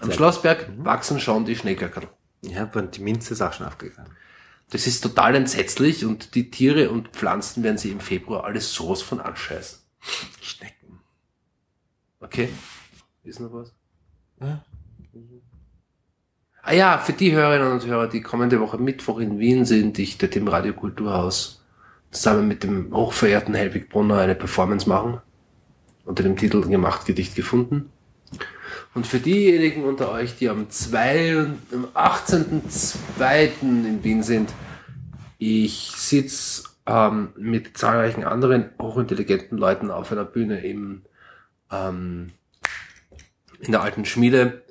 Am Schlossberg wachsen schon die Schneeglockerl. Ja, aber die Minze ist auch schon aufgegangen. Das ist total entsetzlich und die Tiere und Pflanzen werden sie im Februar alles sowas von anscheißen. Schnecken. Okay. Ist noch was? Ja. Ah ja, für die Hörerinnen und Hörer, die kommende Woche Mittwoch in Wien sind, ich dort im Radiokulturhaus zusammen mit dem hochverehrten Helwig Brunner eine Performance machen. Unter dem Titel Gemacht, Gedicht gefunden. Und für diejenigen unter euch, die am 2. und am 18.2. in Wien sind, ich sitz ähm, mit zahlreichen anderen hochintelligenten Leuten auf einer Bühne im ähm, in der alten Schmiede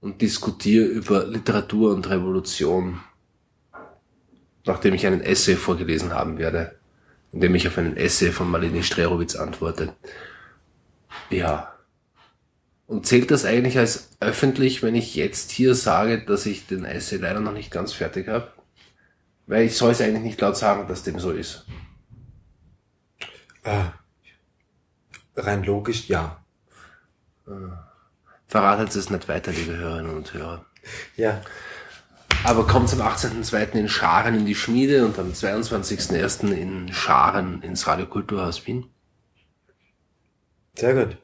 und diskutiere über Literatur und Revolution, nachdem ich einen Essay vorgelesen haben werde, in dem ich auf einen Essay von Marlene Strerowitz antworte. Ja. Und zählt das eigentlich als öffentlich, wenn ich jetzt hier sage, dass ich den Essay leider noch nicht ganz fertig habe? Weil ich soll es eigentlich nicht laut sagen, dass dem so ist. Ah. Rein logisch, ja. Verratet es nicht weiter, liebe Hörerinnen und Hörer. Ja. Aber kommt am 18.02. in Scharen in die Schmiede und am 22.01. in Scharen ins Radiokulturhaus Wien. Sehr gut.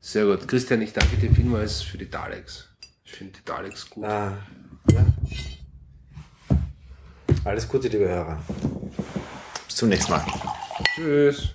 Sehr gut. Christian, ich danke dir vielmals für die Daleks. Ich finde die Daleks gut. Ah, ja. Alles Gute, liebe Hörer. Bis zum nächsten Mal. Tschüss.